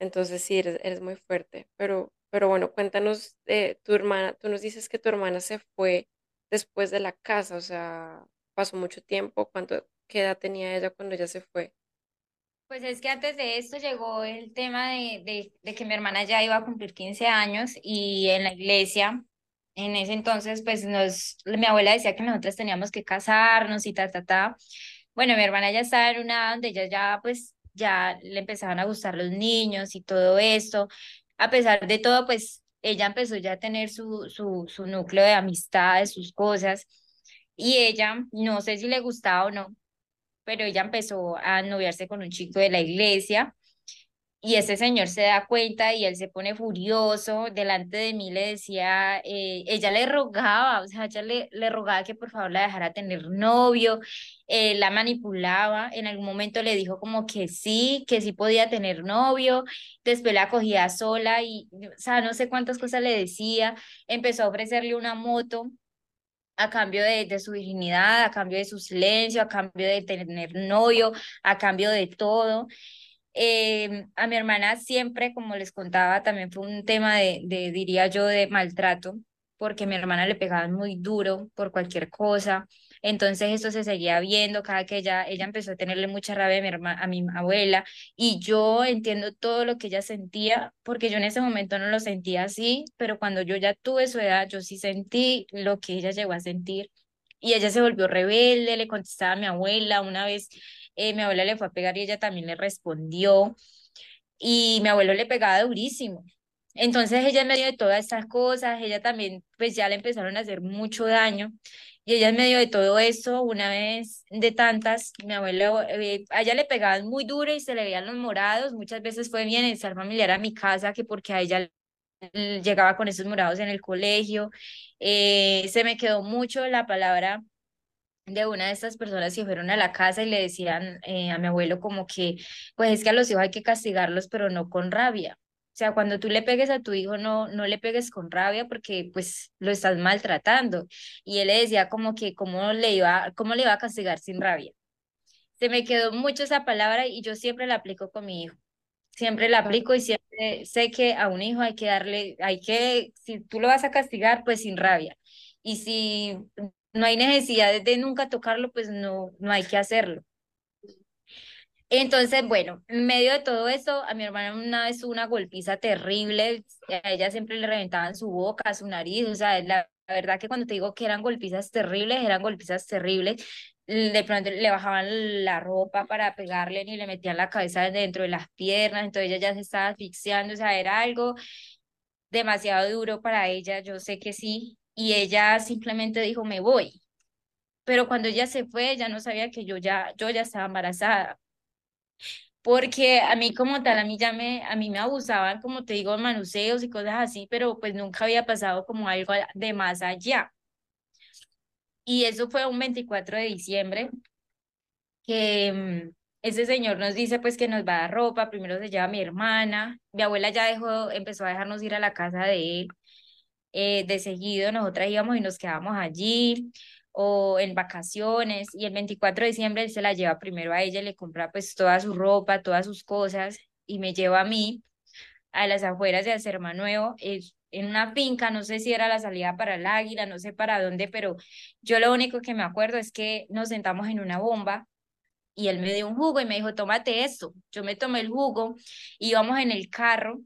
Entonces sí, eres, eres muy fuerte. Pero, pero bueno, cuéntanos de tu hermana. Tú nos dices que tu hermana se fue después de la casa, o sea, pasó mucho tiempo. ¿Cuánto, qué edad tenía ella cuando ella se fue? Pues es que antes de esto llegó el tema de, de, de que mi hermana ya iba a cumplir 15 años y en la iglesia en ese entonces, pues nos, mi abuela decía que nosotras teníamos que casarnos y ta, ta, ta. Bueno, mi hermana ya estaba en una donde ella ya, pues, ya le empezaban a gustar los niños y todo esto. A pesar de todo, pues, ella empezó ya a tener su, su, su núcleo de amistades, sus cosas. Y ella, no sé si le gustaba o no, pero ella empezó a noviarse con un chico de la iglesia y ese señor se da cuenta y él se pone furioso, delante de mí le decía, eh, ella le rogaba, o sea, ella le, le rogaba que por favor la dejara tener novio, eh, la manipulaba, en algún momento le dijo como que sí, que sí podía tener novio, después la cogía sola y, o sea, no sé cuántas cosas le decía, empezó a ofrecerle una moto a cambio de, de, su virginidad, a cambio de su silencio, a cambio de tener novio, a cambio de todo. Eh, a mi hermana siempre, como les contaba, también fue un tema de, de, diría yo, de maltrato, porque a mi hermana le pegaban muy duro por cualquier cosa. Entonces esto se seguía viendo cada que ella, ella empezó a tenerle mucha rabia a mi, hermana, a mi abuela y yo entiendo todo lo que ella sentía porque yo en ese momento no lo sentía así, pero cuando yo ya tuve su edad, yo sí sentí lo que ella llegó a sentir y ella se volvió rebelde, le contestaba a mi abuela, una vez eh, mi abuela le fue a pegar y ella también le respondió y mi abuelo le pegaba durísimo. Entonces ella en medio de todas estas cosas, ella también pues ya le empezaron a hacer mucho daño y ella en medio de todo eso, una vez de tantas, mi abuelo, eh, a ella le pegaban muy duro y se le veían los morados, muchas veces fue bienestar familiar a mi casa que porque a ella llegaba con esos morados en el colegio, eh, se me quedó mucho la palabra de una de estas personas que fueron a la casa y le decían eh, a mi abuelo como que, pues es que a los hijos hay que castigarlos, pero no con rabia. O sea, cuando tú le pegues a tu hijo, no, no le pegues con rabia porque pues lo estás maltratando. Y él le decía como que cómo le iba, cómo le iba a castigar sin rabia. Se me quedó mucho esa palabra y yo siempre la aplico con mi hijo. Siempre la aplico y siempre sé que a un hijo hay que darle, hay que, si tú lo vas a castigar, pues sin rabia. Y si no hay necesidad de nunca tocarlo, pues no, no hay que hacerlo. Entonces, bueno, en medio de todo eso, a mi hermana una vez una golpiza terrible, a ella siempre le reventaban su boca, su nariz, o sea, la, verdad que cuando te digo que eran golpizas terribles, eran golpizas terribles, de pronto le bajaban la ropa para pegarle y le metían la cabeza dentro de las piernas, entonces ella ya se estaba asfixiando, o sea, era algo demasiado duro para ella, yo sé que sí, y ella simplemente dijo, me voy. Pero cuando ella se fue, ella no sabía que yo ya, yo ya estaba embarazada. Porque a mí como tal, a mí ya me, a mí me abusaban, como te digo, manuseos y cosas así, pero pues nunca había pasado como algo de más allá. Y eso fue un 24 de diciembre, que mm, ese señor nos dice pues que nos va a dar ropa, primero se lleva mi hermana, mi abuela ya dejó, empezó a dejarnos ir a la casa de él, eh, de seguido nosotras íbamos y nos quedábamos allí o en vacaciones y el 24 de diciembre él se la lleva primero a ella, le compra pues toda su ropa, todas sus cosas y me lleva a mí a las afueras de Acerma Nuevo, en una finca, no sé si era la salida para el Águila, no sé para dónde, pero yo lo único que me acuerdo es que nos sentamos en una bomba y él me dio un jugo y me dijo, tómate esto. Yo me tomé el jugo, íbamos en el carro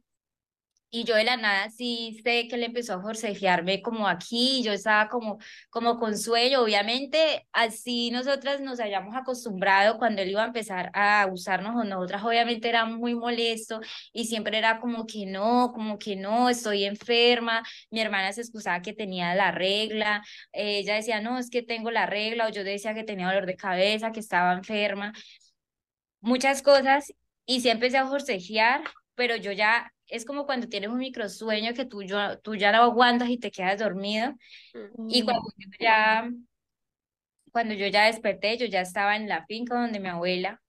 y yo de la nada sí sé que le empezó a forcejearme como aquí, yo estaba como, como con sueño, obviamente así nosotras nos hayamos acostumbrado cuando él iba a empezar a usarnos o nosotras obviamente era muy molesto y siempre era como que no, como que no, estoy enferma, mi hermana se excusaba que tenía la regla, ella decía no, es que tengo la regla o yo decía que tenía dolor de cabeza, que estaba enferma, muchas cosas y sí empecé a forcejear, pero yo ya es como cuando tienes un microsueño que tú, yo, tú ya lo aguantas y te quedas dormido. Y cuando yo ya, cuando yo ya desperté, yo ya estaba en la finca donde mi abuela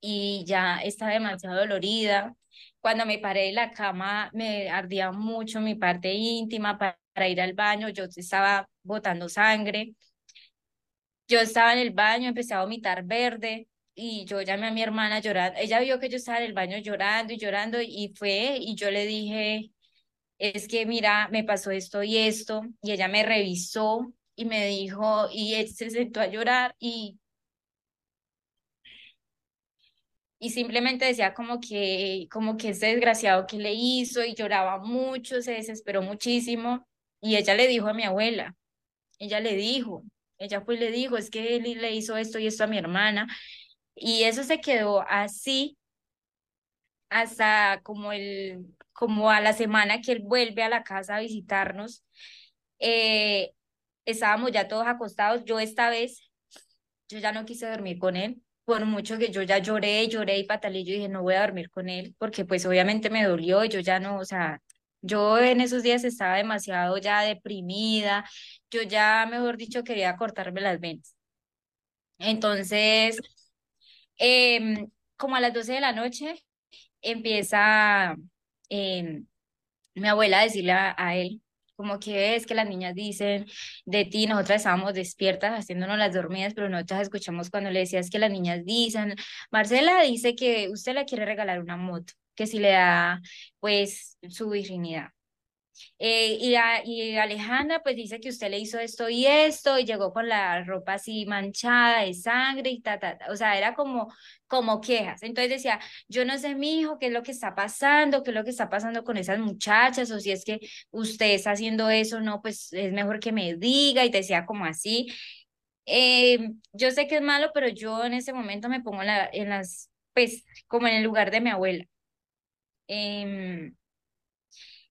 y ya estaba demasiado dolorida. Cuando me paré de la cama, me ardía mucho mi parte íntima para, para ir al baño. Yo estaba botando sangre. Yo estaba en el baño, empecé a vomitar verde y yo llamé a mi hermana llorando. Ella vio que yo estaba en el baño llorando y llorando y fue y yo le dije, es que mira, me pasó esto y esto y ella me revisó y me dijo y él se sentó a llorar y y simplemente decía como que como que ese desgraciado que le hizo y lloraba mucho, se desesperó muchísimo y ella le dijo a mi abuela, ella le dijo, ella pues le dijo, es que él le hizo esto y esto a mi hermana y eso se quedó así hasta como el, como a la semana que él vuelve a la casa a visitarnos. Eh, estábamos ya todos acostados. Yo esta vez, yo ya no quise dormir con él, por mucho que yo ya lloré, lloré y patalé, yo dije, no voy a dormir con él, porque pues obviamente me dolió, yo ya no, o sea, yo en esos días estaba demasiado ya deprimida, yo ya, mejor dicho, quería cortarme las venas. Entonces, em, como a las 12 de la noche, empieza em, mi abuela a decirle a, él, como que es que las niñas dicen de ti, nosotras estábamos despiertas haciéndonos las dormidas, pero nosotras escuchamos cuando le decías que las niñas dicen, Marcela dice que usted le quiere regalar una moto, que si le da pues su virginidad. Eh, y, y Alejandra pues dice que usted le hizo esto y esto y llegó con la ropa así manchada de sangre y ta, ta, ta. O sea, era como, como quejas. Entonces decía, yo no sé, mi hijo, qué es lo que está pasando, qué es lo que está pasando con esas muchachas o si es que usted está haciendo eso, no, pues es mejor que me diga y decía como así. Eh, yo sé que es malo, pero yo en ese momento me pongo en, la, en las, pues como en el lugar de mi abuela. Eh,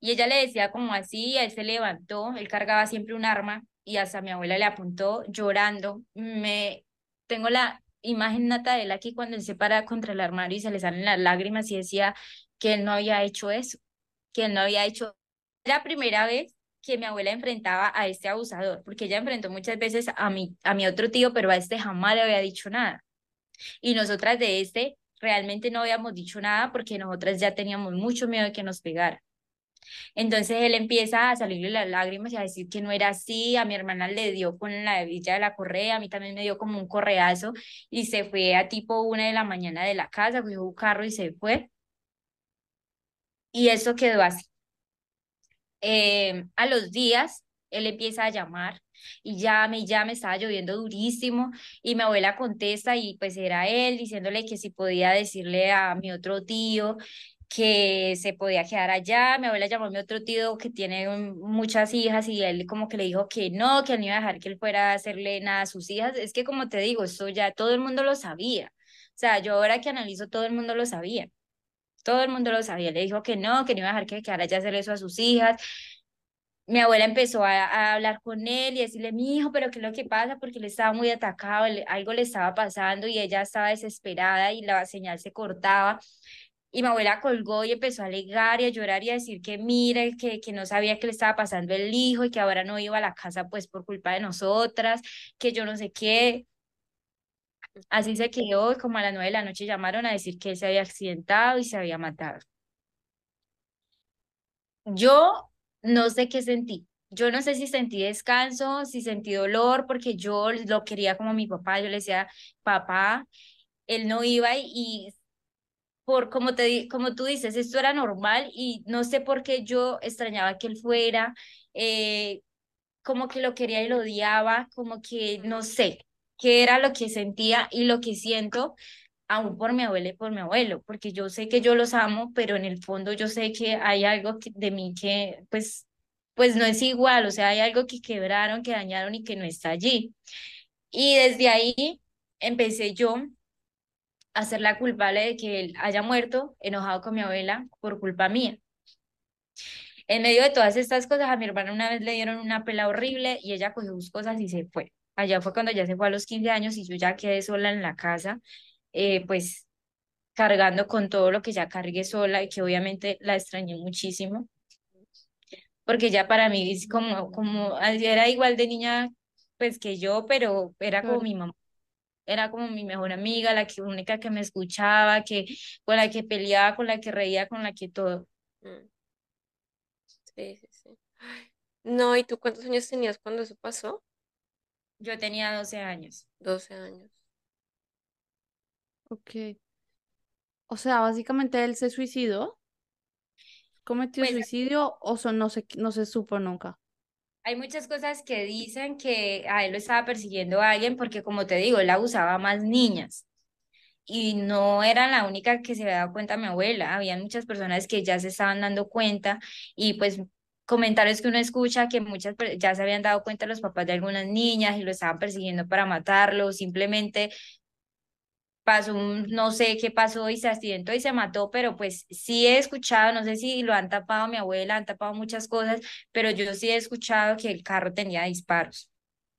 y ella le decía como así, él se levantó, él cargaba siempre un arma y hasta mi abuela le apuntó llorando. Me tengo la imagen nata de él aquí cuando él se para contra el armario y se le salen las lágrimas y decía que él no había hecho eso, que él no había hecho. La primera vez que mi abuela enfrentaba a este abusador, porque ella enfrentó muchas veces a mi, a mi otro tío, pero a este jamás le había dicho nada. Y nosotras de este realmente no habíamos dicho nada porque nosotras ya teníamos mucho miedo de que nos pegara. Entonces él empieza a salirle las lágrimas y a decir que no era así, a mi hermana le dio con la hebilla de la correa, a mí también me dio como un correazo y se fue a tipo una de la mañana de la casa, cogió un carro y se fue. Y eso quedó así. Em, a los días, él empieza a llamar y llame y llame, estaba lloviendo durísimo y mi abuela contesta y pues era él diciéndole que si podía decirle a mi otro tío que se podía quedar allá. Mi abuela llamó a mi otro tío que tiene muchas hijas y él como que le dijo que no, que él no iba a dejar que él fuera a hacerle nada a sus hijas. Es que como te digo, esto ya todo el mundo lo sabía. O sea, yo ahora que analizo, todo el mundo lo sabía. Todo el mundo lo sabía. Le dijo que no, que no iba a dejar que quedara allá a hacer eso a sus hijas. Mi abuela empezó a, hablar con él y decirle, mi hijo, pero ¿qué es lo que pasa? Porque él estaba muy atacado, algo le estaba pasando y ella estaba desesperada y la señal se cortaba. Y mi abuela colgó y empezó a alegar y a llorar y a decir que mire, que, que no sabía qué le estaba pasando el hijo y que ahora no iba a la casa pues por culpa de nosotras, que yo no sé qué. Así se quedó como a las nueve de la noche llamaron a decir que él se había accidentado y se había matado. Yo no sé qué sentí. Yo no sé si sentí descanso, si sentí dolor, porque yo lo quería como mi papá. Yo le decía, papá, él no iba y por como te como tú dices, esto era normal y no sé por qué yo extrañaba que él fuera, eh, como que lo quería y lo odiaba, como que no sé qué era lo que sentía y lo que siento aún por mi abuela y por mi abuelo, porque yo sé que yo los amo, pero en el fondo yo sé que hay algo de mí que pues pues no es igual, o sea, hay algo que quebraron, que dañaron y que no está allí. Y desde ahí empecé yo hacer la culpable de que él haya muerto enojado con mi abuela por culpa mía. En medio de todas estas cosas, a mi hermana una vez le dieron una pela horrible y ella cogió sus cosas y se fue. Allá fue cuando ya se fue a los 15 años y yo ya quedé sola en la casa, eh, pues cargando con todo lo que ya cargué sola y que obviamente la extrañé muchísimo. Porque ya para mí es como, como, era igual de niña pues que yo, pero era como mi mamá era como mi mejor amiga, la que, única que me escuchaba, que, con la que peleaba, con la que reía, con la que todo. Mm. Sí, sí, sí. No, ¿y tú cuántos años tenías cuando eso pasó? Yo tenía 12 años. 12 años. Ok. O sea, básicamente él se suicidó. ¿Cometió pues, suicidio o no se, no se supo nunca? Hay muchas cosas que dicen que a él lo estaba persiguiendo a alguien porque, como te digo, él abusaba más niñas. Y no era la única que se había dado cuenta mi abuela. Había muchas personas que ya se estaban dando cuenta y pues comentarios que uno escucha que muchas ya se habían dado cuenta los papás de algunas niñas y lo estaban persiguiendo para matarlo, simplemente pasó no sé qué pasó y se accidentó y se mató, pero pues sí he escuchado, no sé si lo han tapado mi abuela, han tapado muchas cosas, pero yo sí he escuchado que el carro tenía disparos.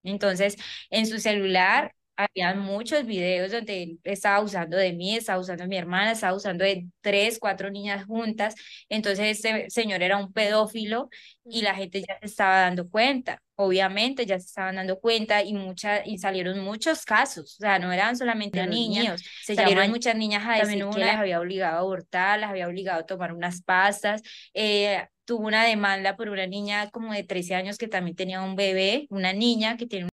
Entonces, en su celular había muchos videos donde él estaba usando de mí, estaba usando de mi hermana, estaba usando de tres, cuatro niñas juntas. Entonces, este señor era un pedófilo y la gente ya se estaba dando cuenta. Obviamente ya se estaban dando cuenta y muchas y salieron muchos casos, o sea, no eran solamente niños, se salieron muchas niñas a decir que las había obligado a abortar, las había obligado a tomar unas pastas, eh, tuvo una demanda por una niña como de 13 años que también tenía un bebé, una niña que tiene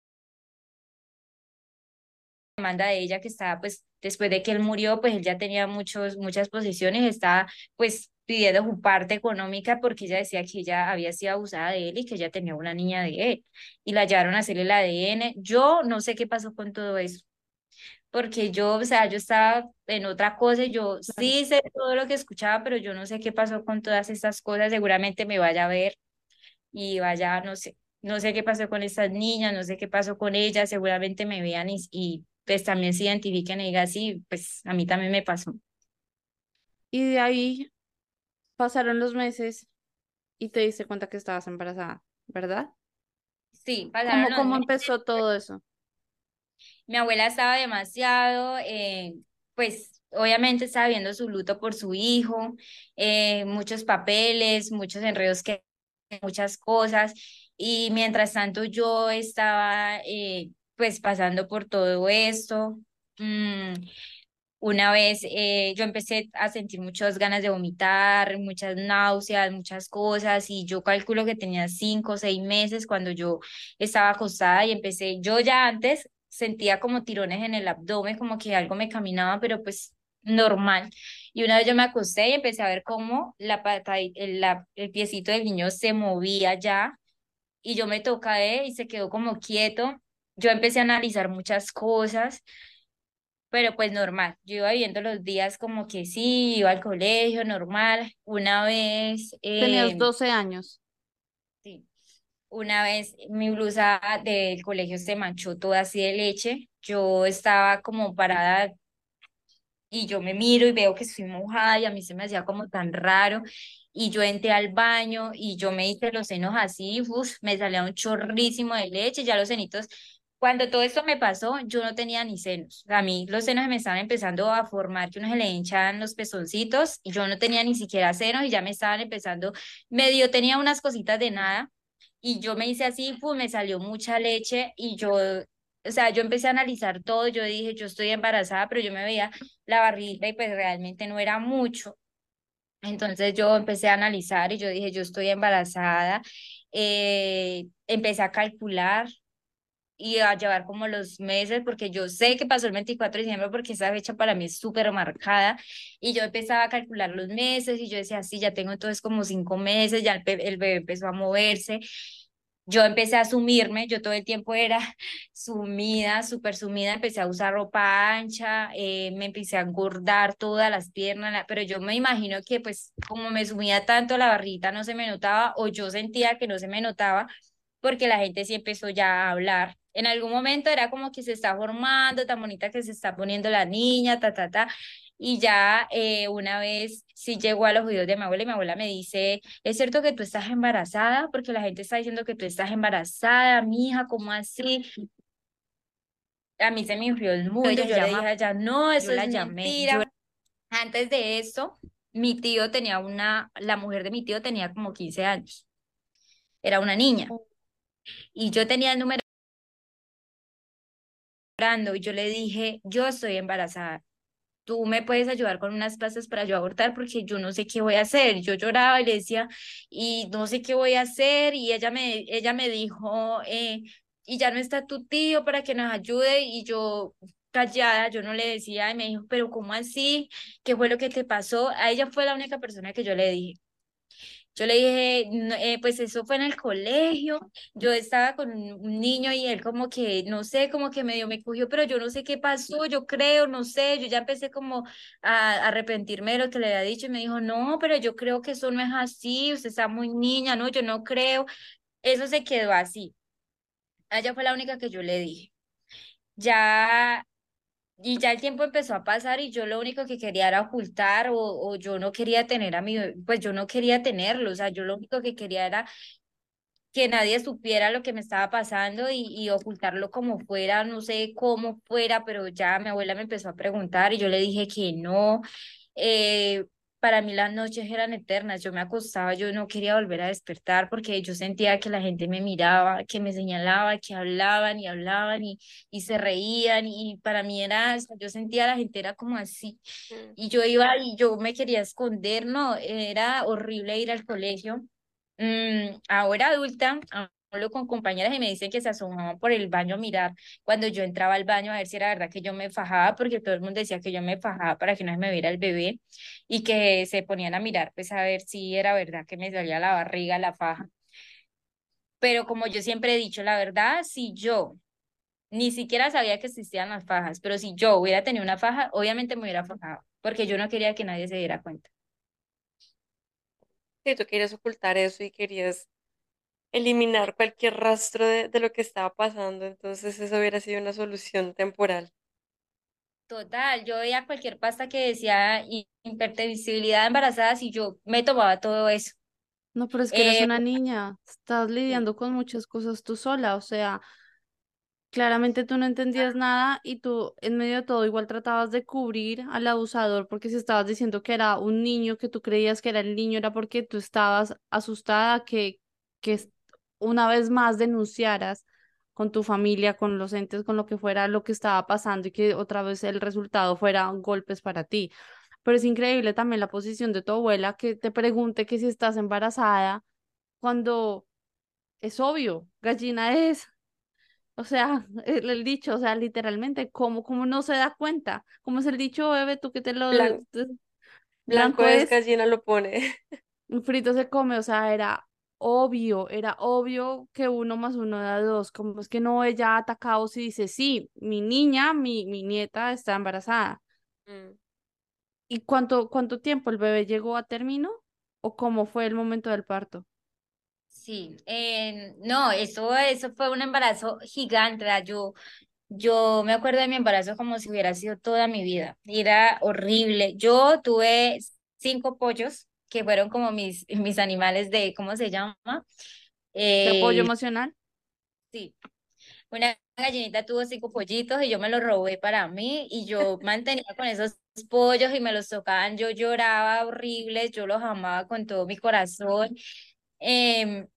demanda de ella que estaba pues después de que él murió pues él ya tenía muchos muchas posiciones estaba pues pidiendo su parte económica porque ella decía que ella había sido abusada de él y que ella tenía una niña de él. Y la llevaron a hacerle el ADN yo no sé qué pasó con todo eso porque yo, o sea, yo estaba en otra cosa y yo sí sé todo lo que escuchaba, pero yo no sé qué pasó con todas estas cosas, seguramente me vaya a ver y vaya, no sé, no sé qué pasó con estas niñas, no sé qué pasó con ellas, seguramente me vean y, y pues también se identifiquen y digan, sí, pues a mí también me pasó. Y de ahí pasaron los meses y te diste cuenta que estabas embarazada, ¿verdad? Sí, pasaron ¿Cómo, ¿Cómo empezó todo eso? Mi abuela estaba demasiado, eh, pues obviamente estaba viendo su luto por su hijo, eh, muchos papeles, muchos enredos que muchas cosas y mientras tanto yo estaba eh, pues pasando por todo esto. Mm, una vez eh, yo empecé a sentir muchas ganas de vomitar, muchas náuseas, muchas cosas, y yo calculo que tenía cinco o seis meses cuando yo estaba acostada y empecé, yo ya antes sentía como tirones en el abdomen, como que algo me caminaba, pero pues normal. Y una vez yo me acosté y empecé a ver cómo la pata, el, la, el piecito del niño se movía ya, y yo me toqué y se quedó como quieto yo empecé a analizar muchas cosas, pero pues normal, yo iba viendo los días como que sí, iba al colegio, normal. Una vez... Tenías 12 em, años. Sí. Una vez mi blusa del colegio se manchó toda así de leche. Yo estaba como parada y yo me miro y veo que estoy mojada y a mí se me hacía como tan raro y yo entré al baño y yo me hice los senos así, uf, me salía un chorrísimo de leche, ya los cenitos cuando todo esto me pasó, yo no tenía ni senos. A mí los senos me estaban empezando a formar, que uno se le hinchan los pezoncitos, y yo no tenía ni siquiera senos y ya me estaban empezando, medio tenía unas cositas de nada, y yo me hice así, pues me salió mucha leche y yo, o sea, yo empecé a analizar todo, yo dije, yo estoy embarazada, pero yo me veía la barriga y pues realmente no era mucho. Entonces yo empecé a analizar y yo dije, yo estoy embarazada. Eh, empecé a calcular y a llevar como los meses, porque yo sé que pasó el 24 de diciembre porque esa fecha para mí es súper marcada y yo empezaba a calcular los meses y yo decía, sí, ya tengo entonces como cinco meses, ya el, el bebé empezó a moverse. Yo empecé a sumirme, yo todo el tiempo era sumida, súper sumida, empecé a usar ropa ancha, eh, me empecé a engordar todas las piernas, pero yo me imagino que pues como me sumía tanto la barrita no se me notaba o yo sentía que no se me notaba porque la gente sí empezó ya a hablar en algún momento era como que se está formando, tan bonita que se está poniendo la niña, ta, ta, ta. Y ya eh, una vez sí llegó a los oídos de mi abuela y mi abuela me dice, ¿es cierto que tú estás embarazada? Porque la gente está diciendo que tú estás embarazada, mi hija, ¿cómo así? A mí se me enfrió el mundo, yo le dije ya no, eso la es llamé. mentira. Antes de eso, mi tío tenía una, la mujer de mi tío tenía como 15 años. Era una niña. Y yo tenía el número y yo le dije, yo estoy embarazada, tú me puedes ayudar con unas pastas para yo abortar porque yo no sé qué voy a hacer. Yo lloraba y decía, y no sé qué voy a hacer y ella me, ella me dijo, eh, y ya no está tu tío para que nos ayude y yo callada, yo no le decía y me dijo, pero ¿cómo así? ¿Qué fue lo que te pasó? A ella fue la única persona que yo le dije. Yo le dije, eh, pues eso fue en el colegio, yo estaba con un niño y él como que, no sé, como que medio me cogió, pero yo no sé qué pasó, yo creo, no sé, yo ya empecé como a, arrepentirme de lo que le había dicho y me dijo, no, pero yo creo que eso no es así, usted está muy niña, no, yo no creo. Eso se quedó así. Ella fue la única que yo le dije. Ya y ya el tiempo empezó a pasar y yo lo único que quería era ocultar o, o, yo no quería tener a mi, pues yo no quería tenerlo, o sea, yo lo único que quería era que nadie supiera lo que me estaba pasando y, y ocultarlo como fuera, no sé cómo fuera, pero ya mi abuela me empezó a preguntar y yo le dije que no. Eh, para mí las noches eran eternas, yo me acostaba, yo no quería volver a despertar porque yo sentía que la gente me miraba, que me señalaba, que hablaban y hablaban y, y se reían y para mí era, yo sentía a la gente era como así Mm. y yo iba y yo me quería esconder, no, era horrible ir al colegio. Mm, ahora adulta, con compañeras y me dicen que se asomaban por el baño a mirar cuando yo entraba al baño a ver si era verdad que yo me fajaba, porque todo el mundo decía que yo me fajaba para que no me viera el bebé y que se ponían a mirar pues a ver si era verdad que me salía la barriga, la faja. Pero como yo siempre he dicho, la verdad, si yo ni siquiera sabía que existían las fajas, pero si yo hubiera tenido una faja, obviamente me hubiera fajado, porque yo no quería que nadie se diera cuenta. Sí, tú querías ocultar eso y querías eliminar cualquier rastro de, de lo que estaba pasando, entonces eso hubiera sido una solución temporal. Total, yo veía cualquier pasta que decía hi- hipertensibilidad embarazada y yo me tomaba todo eso. No, pero es que eres Eh, una niña, estás lidiando con muchas cosas tú sola, o sea, claramente tú no entendías nada y tú en medio de todo igual tratabas de cubrir al abusador porque si estabas diciendo que era un niño, que tú creías que era el niño, era porque tú estabas asustada que, que una vez más denunciaras con tu familia, con los entes, con lo que fuera lo que estaba pasando y que otra vez el resultado fuera golpes para ti. Pero es increíble también la posición de tu abuela que te pregunte que si estás embarazada cuando es obvio, gallina es. O sea, el, el dicho, o sea, literalmente, ¿cómo, cómo no se da cuenta? ¿Cómo es el dicho, bebé, tú que te lo... Blanco blanco es, es, gallina lo pone. frito se come, o sea, era obvio, era obvio que uno más uno da dos, como es que no ella atacado si dice, sí, mi niña, mi, mi nieta está embarazada. Mm. ¿Y cuánto, cuánto tiempo el bebé llegó a término? ¿O cómo fue el momento del parto? sí, eh, no, eso, eso fue un embarazo gigante. ¿verdad? Yo, yo me acuerdo de mi embarazo como si hubiera sido toda mi vida. Era horrible. Yo tuve cinco pollos que fueron como mis, mis animales de, ¿cómo se llama? ¿De apoyo Eh, emocional? sí, Una gallinita tuvo cinco pollitos y yo me los robé para mí y yo mantenía con esos pollos y me los tocaban, yo lloraba horrible, yo los amaba con todo mi corazón. Em,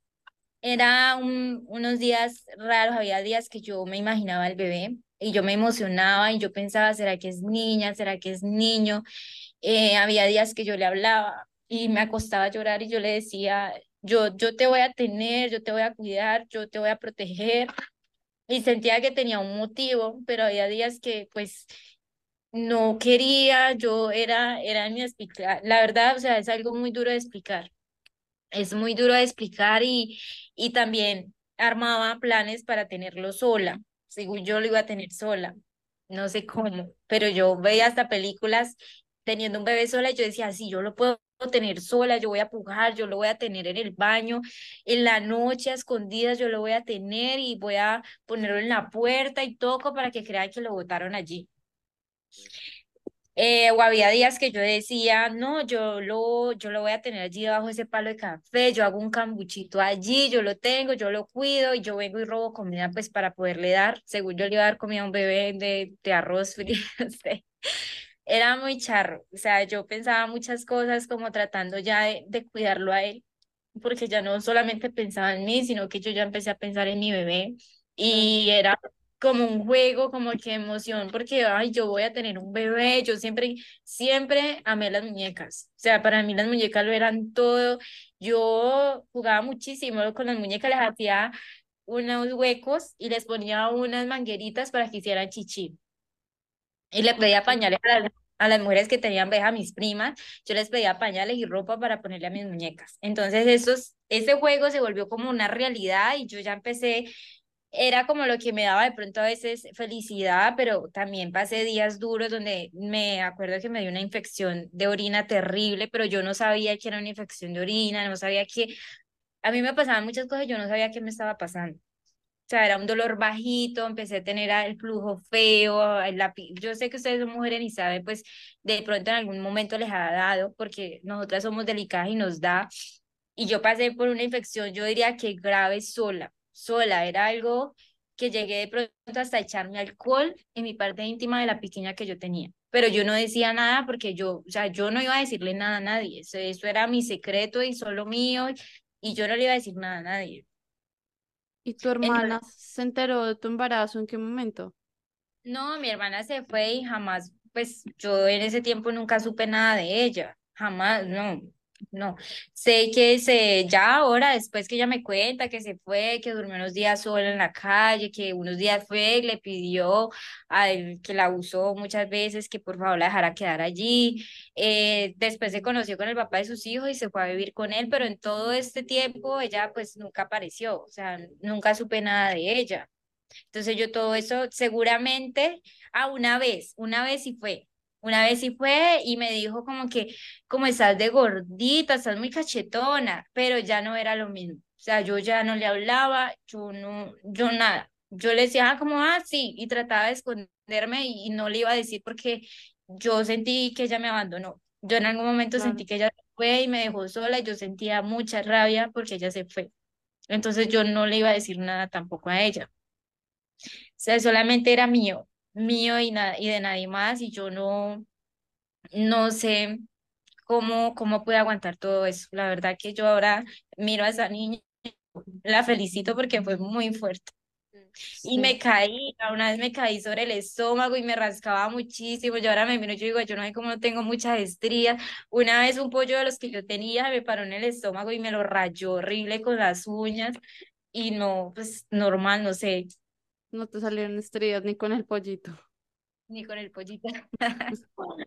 era un- unos días raros, había días que yo me imaginaba el bebé y yo me emocionaba y yo pensaba, ¿será que es niña? ¿Será que es niño? Eh, había días que yo le hablaba y me acostaba a llorar y yo le decía, yo, yo te voy a tener, yo te voy a cuidar, yo te voy a proteger y sentía que tenía un motivo, pero había días que pues no quería, yo era, era mi explicar, la verdad, o sea, es algo muy duro de explicar, es muy duro de explicar y, y también armaba planes para tenerlo sola, según yo lo iba a tener sola, no sé cómo, pero yo veía hasta películas teniendo un bebé sola y yo decía, sí, yo lo puedo tener sola, yo voy a pujar, yo lo voy a tener en el baño, en la noche a escondidas yo lo voy a tener y voy a ponerlo en la puerta y toco para que crean que lo botaron allí. Eh, o había días que yo decía, no, yo lo, yo lo voy a tener allí debajo de ese palo de café, yo hago un cambuchito allí, yo lo tengo, yo lo cuido y yo vengo y robo comida pues para poderle dar, según yo le iba a dar comida a un bebé de, de arroz no sé. Era muy charro, o sea, yo pensaba muchas cosas como tratando ya de, de cuidarlo a él, porque ya no solamente pensaba en mí, sino que yo ya empecé a pensar en mi bebé y era como un juego, como que emoción, porque, ay, yo voy a tener un bebé, yo siempre, siempre amé las muñecas, o sea, para mí las muñecas lo eran todo, yo jugaba muchísimo con las muñecas, les hacía unos huecos y les ponía unas mangueritas para que hicieran chichi. Y le pedía pañales a las, a las mujeres que tenían bebé, a mis primas, yo les pedía pañales y ropa para ponerle a mis muñecas. Entonces, esos, ese juego se volvió como una realidad y yo ya empecé, era como lo que me daba de pronto a veces felicidad, pero también pasé días duros donde me acuerdo que me dio una infección de orina terrible, pero yo no sabía que era una infección de orina, no sabía que, a mí me pasaban muchas cosas, yo no sabía qué me estaba pasando. O sea, era un dolor bajito, empecé a tener el flujo feo, lapi- yo sé que ustedes son mujeres y saben, pues de pronto en algún momento les ha dado, porque nosotras somos delicadas y nos da, y yo pasé por una infección, yo diría que grave sola, sola, era algo que llegué de pronto hasta echarme alcohol en mi parte íntima de la pequeña que yo tenía. Pero yo no decía nada porque yo, o sea, yo no iba a decirle nada a nadie. Eso, eso era mi secreto y solo mío y yo no le iba a decir nada a nadie. ¿Y tu hermana se enteró de tu embarazo en qué momento? No, mi hermana se fue y jamás, pues yo en ese tiempo nunca supe nada de ella, jamás, no. No, sé que se, ya ahora, después que ella me cuenta que se fue, que durmió unos días sola en la calle, que unos días fue, le pidió al que la usó muchas veces que por favor la dejara quedar allí. Eh, después se conoció con el papá de sus hijos y se fue a vivir con él, pero en todo este tiempo ella pues nunca apareció, o sea, nunca supe nada de ella. Entonces yo todo eso seguramente, a una vez, una vez sí fue, una vez sí fue y me dijo como que, como estás de gordita, estás muy cachetona, pero ya no era lo mismo. O sea, yo ya no le hablaba, yo no, yo nada. Yo le decía ah, como, ah, sí, y trataba de esconderme y, no le iba a decir porque yo sentí que ella me abandonó. Yo en algún momento sentí que ella se fue y me dejó sola y yo sentía mucha rabia porque ella se fue. Entonces yo no le iba a decir nada tampoco a ella. O sea, solamente era mío mío y, y de nadie más y yo no, no sé cómo, cómo pude aguantar todo eso. La verdad que yo ahora miro a esa niña, la felicito porque fue muy fuerte. Y me caí, una vez me caí sobre el estómago y me rascaba muchísimo. Yo ahora me miro, yo digo, yo no sé cómo no tengo muchas estrías. Una vez un pollo de los que yo tenía me paró en el estómago y me lo rayó horrible con las uñas. Y no, pues normal, no sé, no te salieron estrellas ni con el pollito. Ni con el pollito.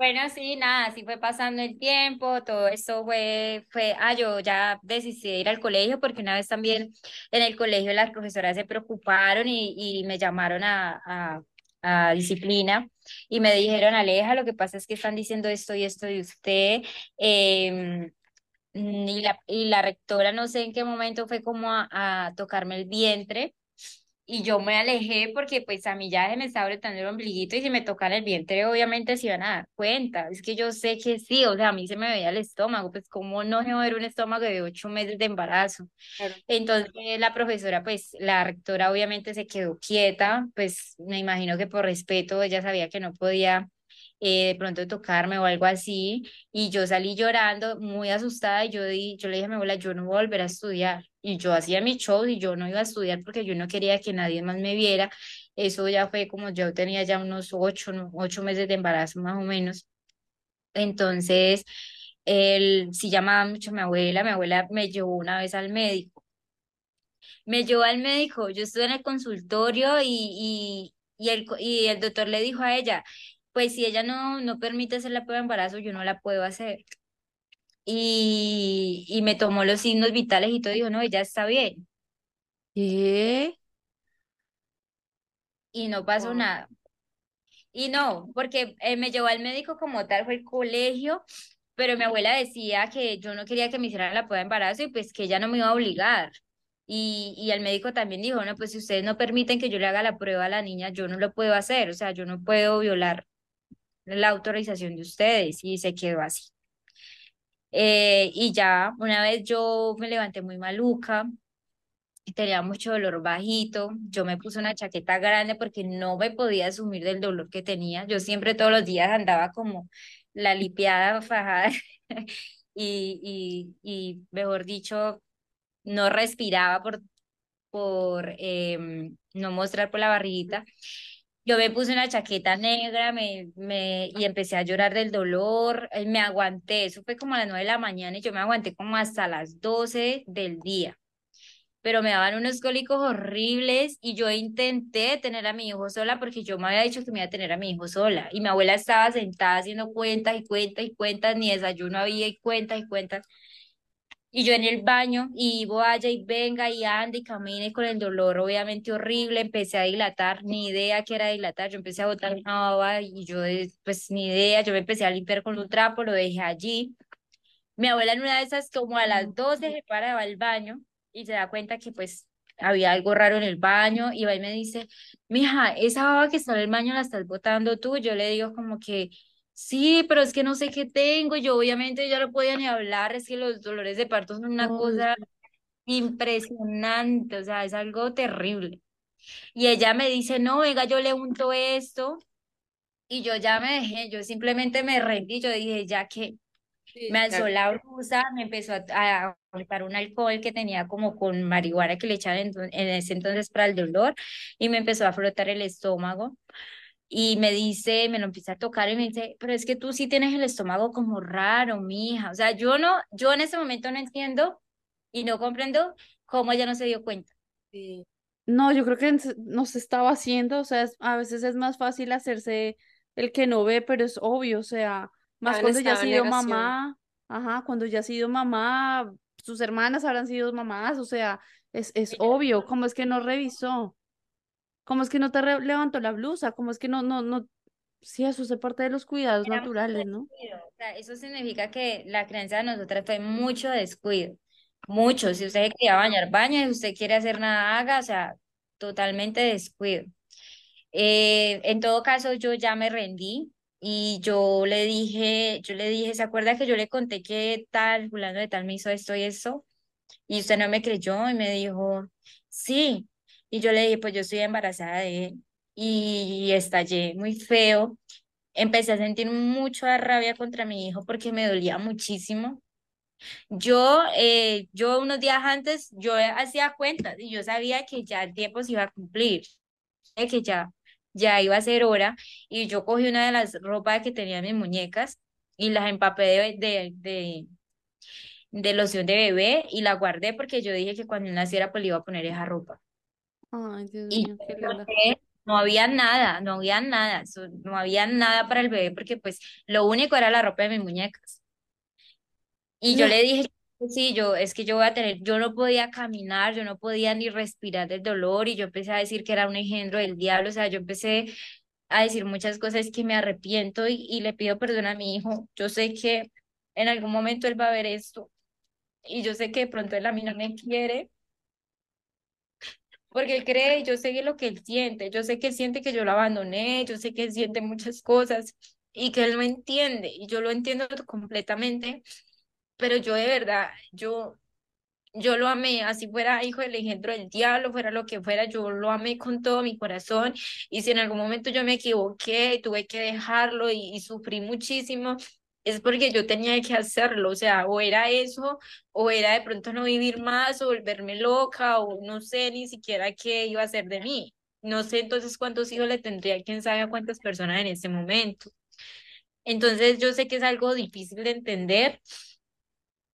Bueno, sí, nada, así fue pasando el tiempo, todo eso fue, fue, ah, yo ya decidí ir al colegio porque una vez también en el colegio las profesoras se preocuparon y, y me llamaron a, a, disciplina y me dijeron, Aleja, lo que pasa es que están diciendo esto y esto de usted, eh, y, la, y la rectora no sé en qué momento fue como a tocarme el vientre y yo me alejé porque pues a mí ya se me estaba apretando el ombliguito y si me tocan el vientre obviamente se iban a dar cuenta, es que yo sé que sí, o sea, a mí se me veía el estómago, pues cómo no se va a ver un estómago de ocho meses de embarazo. Entonces la profesora, pues la rectora obviamente se quedó quieta, pues me imagino que por respeto ella sabía que no podía eh, de pronto tocarme o algo así, y yo salí llorando, muy asustada, y yo, di, yo le dije a mi abuela, yo no voy a volver a estudiar, y yo hacía mi show y yo no iba a estudiar porque yo no quería que nadie más me viera, eso ya fue como yo tenía ya unos ocho, ocho meses de embarazo más o menos, entonces, él sí llamaba mucho a mi abuela, mi abuela me llevó una vez al médico, me llevó al médico, yo estuve en el consultorio y, y, y, el, y el doctor le dijo a ella, pues si ella no, no permite hacer la prueba de embarazo, yo no la puedo hacer. Y, y me tomó los signos vitales y todo, dijo, no, ella está bien. ¿Qué? Y no pasó nada. Y no, porque eh, me llevó al médico como tal, fue el colegio, pero mi abuela decía que yo no quería que me hicieran la prueba de embarazo y pues que ella no me iba a obligar. Y, y el médico también dijo, no, pues si ustedes no permiten que yo le haga la prueba a la niña, yo no lo puedo hacer, o sea, yo no puedo violar la autorización de ustedes y se quedó así. Eh, y ya una vez yo me levanté muy maluca, tenía mucho dolor bajito, yo me puse una chaqueta grande porque no me podía asumir del dolor que tenía. Yo siempre todos los días andaba como la lipiada fajada y, y, mejor dicho, no respiraba por, por em, no mostrar por la barriguita. Yo me puse una chaqueta negra me, me, y empecé a llorar del dolor, eh, me aguanté, eso fue como a las nueve de la mañana y yo me aguanté como hasta las doce del día, pero me daban unos cólicos horribles y yo intenté tener a mi hijo sola porque yo me había dicho que me iba a tener a mi hijo sola y mi abuela estaba sentada haciendo cuentas y cuentas y cuentas, ni desayuno había y cuentas y cuentas. Y yo en el baño, y vaya y venga y ande y camine con el dolor obviamente horrible, empecé a dilatar, ni idea que era dilatar, yo empecé a botar una baba y yo pues ni idea, yo me empecé a limpiar con un trapo, lo dejé allí. Mi abuela en una de esas como a las 12 se para al baño y se da cuenta que pues había algo raro en el baño y va y me dice, mija, esa baba que está en el baño la estás botando tú, yo le digo como que sí, pero es que no sé qué tengo, yo obviamente ya no podía ni hablar, es que los dolores de parto son una cosa impresionante, o sea, es algo terrible. Y ella me dice, no, venga, yo le unto esto, y yo ya me dejé, yo simplemente me rendí, yo dije, ya que me alzó la blusa, me empezó a, a un alcohol que tenía como con marihuana que le echaban en, en, ese entonces para el dolor y me empezó a frotar el estómago y me dice, me lo empieza a tocar y me dice, pero es que tú sí tienes el estómago como raro, mija. O sea, yo no, yo en ese momento no entiendo y no comprendo cómo ella no se dio cuenta. Sí. No, yo creo que no se estaba haciendo, o sea, a veces es más fácil hacerse el que no ve, pero es obvio, o sea, más cuando ya ha sido mamá, ajá, cuando ya ha sido mamá, sus hermanas habrán sido mamás, o sea, es, es obvio, ¿cómo es que no revisó? ¿Cómo es que no te levantó la blusa? ¿Cómo es que no, no, no? Sí, eso es parte de los cuidados naturales, ¿no? O sea, eso significa que la creencia de nosotras fue mucho descuido, mucho. Si usted quería bañar, baña, si usted quiere hacer nada, haga, o sea, totalmente descuido. Eh, en todo caso, yo ya me rendí y yo le dije, yo le dije, ¿se acuerda que yo le conté que tal, fulano de tal me hizo esto y eso? Y usted no me creyó y me dijo, sí. Y yo le dije, pues yo estoy embarazada de él. Y estallé muy feo. Empecé a sentir mucha rabia contra mi hijo porque me dolía muchísimo. Yo, eh, yo unos días antes, yo hacía cuentas y yo sabía que ya el tiempo se iba a cumplir, que ya ya iba a ser hora y yo cogí una de las ropas que tenía mis muñecas y las empapé de, de, de, loción de bebé y la guardé porque yo dije que cuando naciera pues le iba a poner esa ropa. Ay, Dios y mío, qué no había nada, no había nada, no había nada para el bebé porque pues lo único era la ropa de mis muñecas. Y yo le dije, sí, yo, es que yo voy a tener, yo no podía caminar, yo no podía ni respirar del dolor y yo empecé a decir que era un engendro del diablo, o sea, yo empecé a decir muchas cosas que me arrepiento y, y le pido perdón a mi hijo. Yo sé que en algún momento él va a ver esto y yo sé que de pronto él a mí no me quiere porque él cree, yo sé lo que él siente, yo sé que él siente que yo lo abandoné, yo sé que él siente muchas cosas y que él no entiende y yo lo entiendo completamente pero yo de verdad, yo, yo lo amé, así fuera hijo del engendro del diablo, fuera lo que fuera, yo lo amé con todo mi corazón y si en algún momento yo me equivoqué y tuve que dejarlo y, sufrí muchísimo, es porque yo tenía que hacerlo, o sea, o era eso, o era de pronto no vivir más, o volverme loca, o no sé ni siquiera qué iba a hacer de mí. No sé entonces cuántos hijos le tendría, quién sabe a cuántas personas en ese momento. Entonces yo sé que es algo difícil de entender,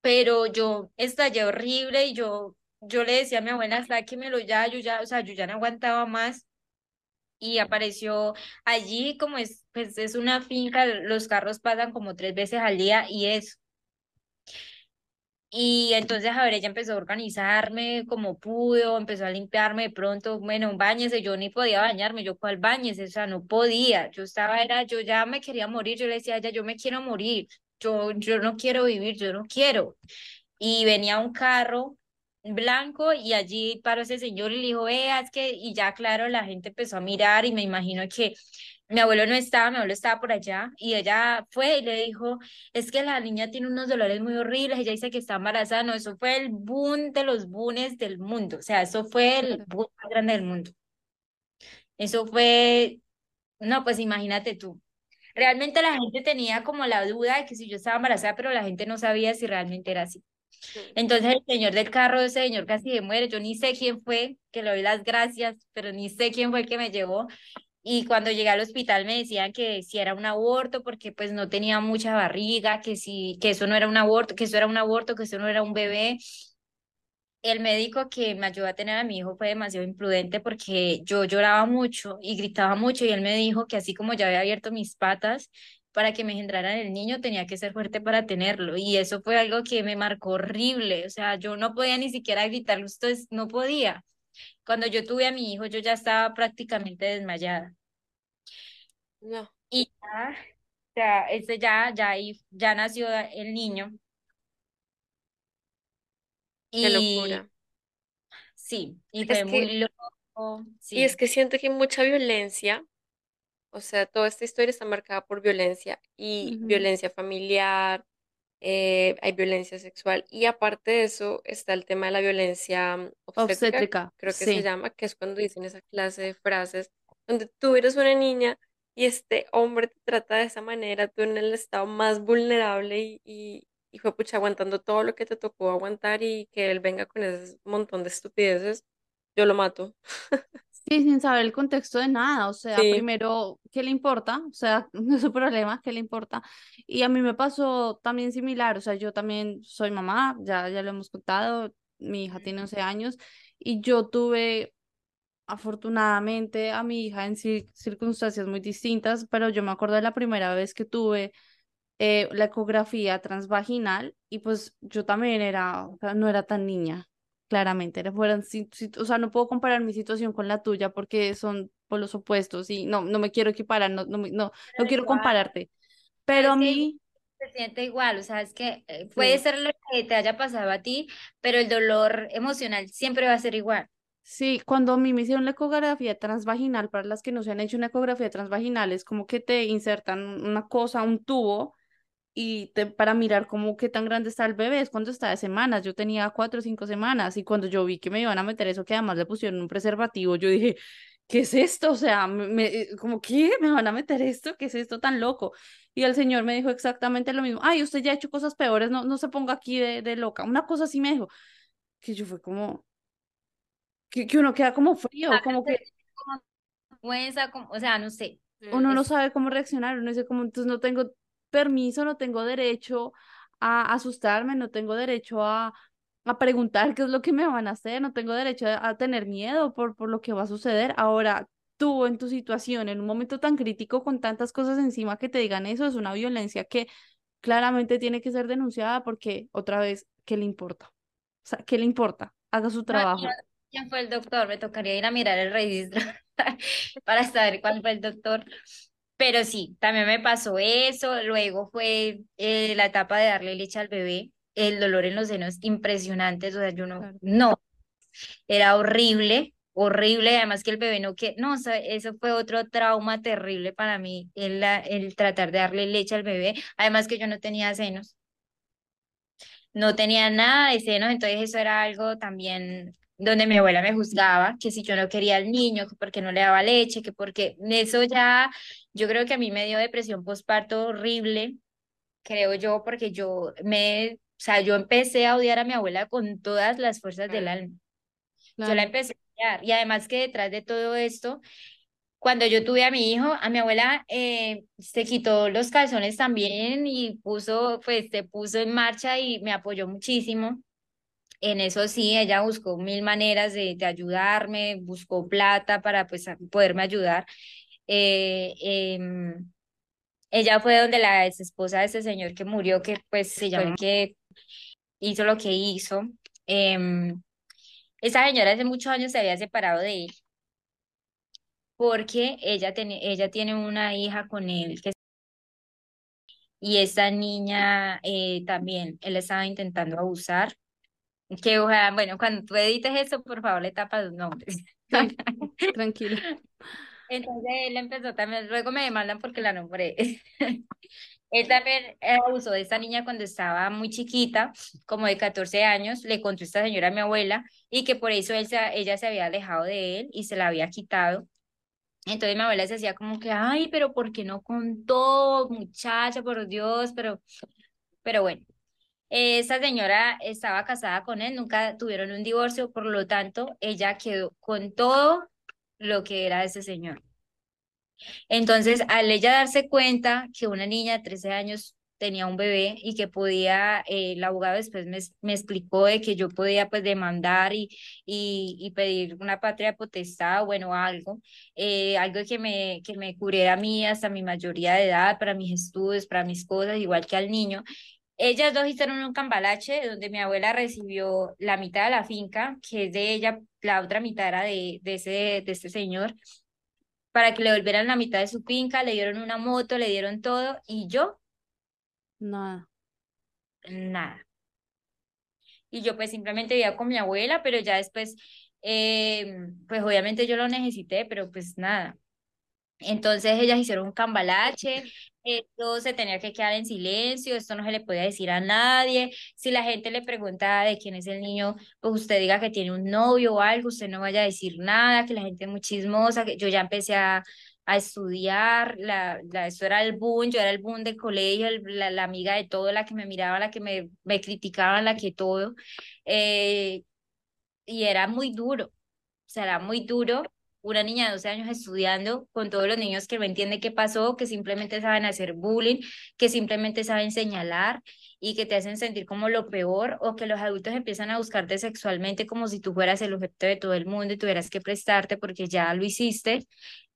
pero yo estallé horrible y yo, yo le decía a mi abuela, sáquemelo ya, yo ya, o sea, yo ya no aguantaba más y apareció allí como es, pues es una finca, los carros pasan como tres veces al día y eso. Y entonces, a ver, ella empezó a organizarme como pudo, empezó a limpiarme de pronto, bueno, bañese, yo ni podía bañarme, yo cuál bañese, o sea, no podía, yo estaba, era, yo ya me quería morir, yo le decía a ella, yo me quiero morir, yo, yo no quiero vivir, yo no quiero. Y venía un carro blanco y allí paró ese señor y le dijo, vea, es que, y ya claro, la gente empezó a mirar y me imagino que mi abuelo no estaba, mi abuelo estaba por allá y ella fue y le dijo, es que la niña tiene unos dolores muy horribles, ella dice que está embarazada, no, eso fue el boom de los boones del mundo, o sea, eso fue el boom más grande del mundo. Eso fue, no, pues imagínate tú, Realmente la gente tenía como la duda de que si yo estaba embarazada, pero la gente no sabía si realmente era así. Entonces el señor del carro, ese señor casi se muere, yo ni sé quién fue, que le doy las gracias, pero ni sé quién fue el que me llevó. Y cuando llegué al hospital me decían que si era un aborto, porque pues no tenía mucha barriga, que si, que eso no era un aborto, que eso era un aborto, que eso no era un bebé. El médico que me ayudó a tener a mi hijo fue demasiado imprudente porque yo lloraba mucho y gritaba mucho y él me dijo que así como ya había abierto mis patas para que me engendraran el niño, tenía que ser fuerte para tenerlo. Y eso fue algo que me marcó horrible. O sea, yo no podía ni siquiera gritarlo, esto no podía. Cuando yo tuve a mi hijo, yo ya estaba prácticamente desmayada. No. Y ya, ese ya, ya, ya nació el niño. Qué locura. Sí, y fue muy loco. Y es que siento que hay mucha violencia, O sea, toda esta historia está marcada por violencia y Ujú. violencia familiar, eh, hay violencia sexual y aparte de eso está el tema de la violencia obstétrica, Obstétrica, creo que se sí. llama, que es cuando dicen esa clase de frases donde tú eres una niña y este hombre te trata de esa manera, tú en el estado más vulnerable y, y, y fue pucha aguantando todo lo que te tocó aguantar y que él venga con ese montón de estupideces, yo lo mato. Sí, sin saber el contexto de nada, o sea, Sí. primero, ¿qué le importa? O sea, no es su problema, ¿qué le importa? Y a mí me pasó también similar, o sea, yo también soy mamá, ya, ya lo hemos contado, mi hija tiene 11 años y yo tuve afortunadamente a mi hija en cir- circunstancias muy distintas, pero yo me acuerdo de la primera vez que tuve eh, la ecografía transvaginal y pues yo también era, o sea, no era tan niña, claramente, o sea, no puedo comparar mi situación con la tuya porque son por los opuestos y no, no me quiero equiparar, no, no, me- no, quiero igual, compararte, pero pero a mí, se siente igual, o sea, es que eh, puede sí, ser lo que te haya pasado a ti, pero el dolor emocional siempre va a ser igual. sí, cuando a mí me hicieron la ecografía transvaginal, para las que no se han hecho una ecografía transvaginal, es como que te insertan una cosa, un tubo y te, para mirar cómo qué tan grande está el bebé, es cuando está de semanas, yo tenía cuatro o cinco semanas y cuando yo vi que me iban a meter eso, que además le pusieron un preservativo, yo dije, ¿qué es esto? O sea, me, me- eh, como, ¿qué? ¿Me van a meter esto? ¿Qué es esto tan loco? Y el señor me dijo exactamente lo mismo, ay, usted ya ha hecho cosas peores, no, no se ponga aquí de, de loca, una cosa así me dijo, que yo fue como, que, que uno queda como frío, como que Como como- o sea, no sé, uno no sabe cómo reaccionar, uno dice como, entonces no tengo permiso, no tengo derecho a asustarme, no tengo derecho a, a preguntar qué es lo que me van a hacer, no tengo derecho a, a tener miedo por, por lo que va a suceder. Ahora, tú en tu situación, en un momento tan crítico, con tantas cosas encima que te digan eso, es una violencia que claramente tiene que ser denunciada porque, otra vez, ¿qué le importa? O sea, ¿qué le importa? Haga su no trabajo. fue el doctor, me tocaría ir a mirar el registro para saber cuál fue el doctor. Pero sí, también me pasó eso. Luego fue eh, la etapa de darle leche al bebé, el dolor en los senos impresionantes. O sea, yo no, Claro. no, era horrible, horrible. Además que el bebé no que, no, o sea, eso fue otro trauma terrible para mí, el, el tratar de darle leche al bebé. Además que yo no tenía senos no tenía nada de senos, entonces eso era algo también donde mi abuela me juzgaba, que si yo no quería al niño, que porque no le daba leche, que porque eso ya, yo creo que a mí me dio depresión postparto horrible, creo yo, porque yo me, o sea, yo empecé a odiar a mi abuela con todas las fuerzas del Claro. alma. Yo la empecé a odiar. Y además que detrás de todo esto, cuando yo tuve a mi hijo, a mi abuela eh, se quitó los calzones también y puso, pues se puso en marcha y me apoyó muchísimo. En eso sí, ella buscó mil maneras de, de ayudarme, buscó plata para pues poderme ayudar. Eh, em, ella fue donde la ex esposa de ese señor que murió, que pues se llama que hizo lo que hizo. Em, esa señora hace muchos años se había separado de él porque ella, tiene ella tiene una hija con él que y esa niña eh, también, él estaba intentando abusar. Que ojalá, bueno, cuando tú edites eso, por favor, le tapas los nombres. Sí, tranquila. Entonces él empezó también, luego me demandan porque la nombré. Él también eh, abusó de esta niña cuando estaba muy chiquita, como de 14 años, le contó esta señora a mi abuela y que por eso él se- ella se había alejado de él y se la había quitado. Entonces mi abuela se hacía como que, ay, pero ¿por qué no contó, muchacha, por Dios? Pero, pero bueno, esta señora estaba casada con él, nunca tuvieron un divorcio, por lo tanto, ella quedó con todo lo que era ese señor. Entonces, al ella darse cuenta que una niña de 13 años tenía un bebé y que podía, eh, el abogado después me, me explicó de que yo podía pues demandar y, y, y pedir una patria potestad, bueno, algo, eh, algo que me, que me cubriera a mí hasta mi mayoría de edad, para mis estudios, para mis cosas, igual que al niño. Ellas dos hicieron un cambalache donde mi abuela recibió la mitad de la finca, que es de ella, la otra mitad era de, de ese, de este señor para que le volvieran la mitad de su finca, le dieron una moto, le dieron todo y yo, Nada. nada. Y yo pues simplemente vivía con mi abuela, pero ya después, eh, pues obviamente yo lo necesité, pero pues nada. Entonces ellas hicieron un cambalache, esto se tenía que quedar en silencio, esto no se le podía decir a nadie. Si la gente le pregunta de quién es el niño, pues usted diga que tiene un novio o algo, usted no vaya a decir nada, que la gente es muy chismosa, que yo ya empecé a, a estudiar, la, la, eso era el boom, yo era el boom del colegio, la, la, amiga de todo, la que me miraba, la que me, me criticaba, la que todo. Eh, y era muy duro, o sea, era muy duro una niña de 12 años estudiando con todos los niños que no entienden qué pasó, que simplemente saben hacer bullying, que simplemente saben señalar y que te hacen sentir como lo peor o que los adultos empiezan a buscarte sexualmente como si tú fueras el objeto de todo el mundo y tuvieras que prestarte porque ya lo hiciste.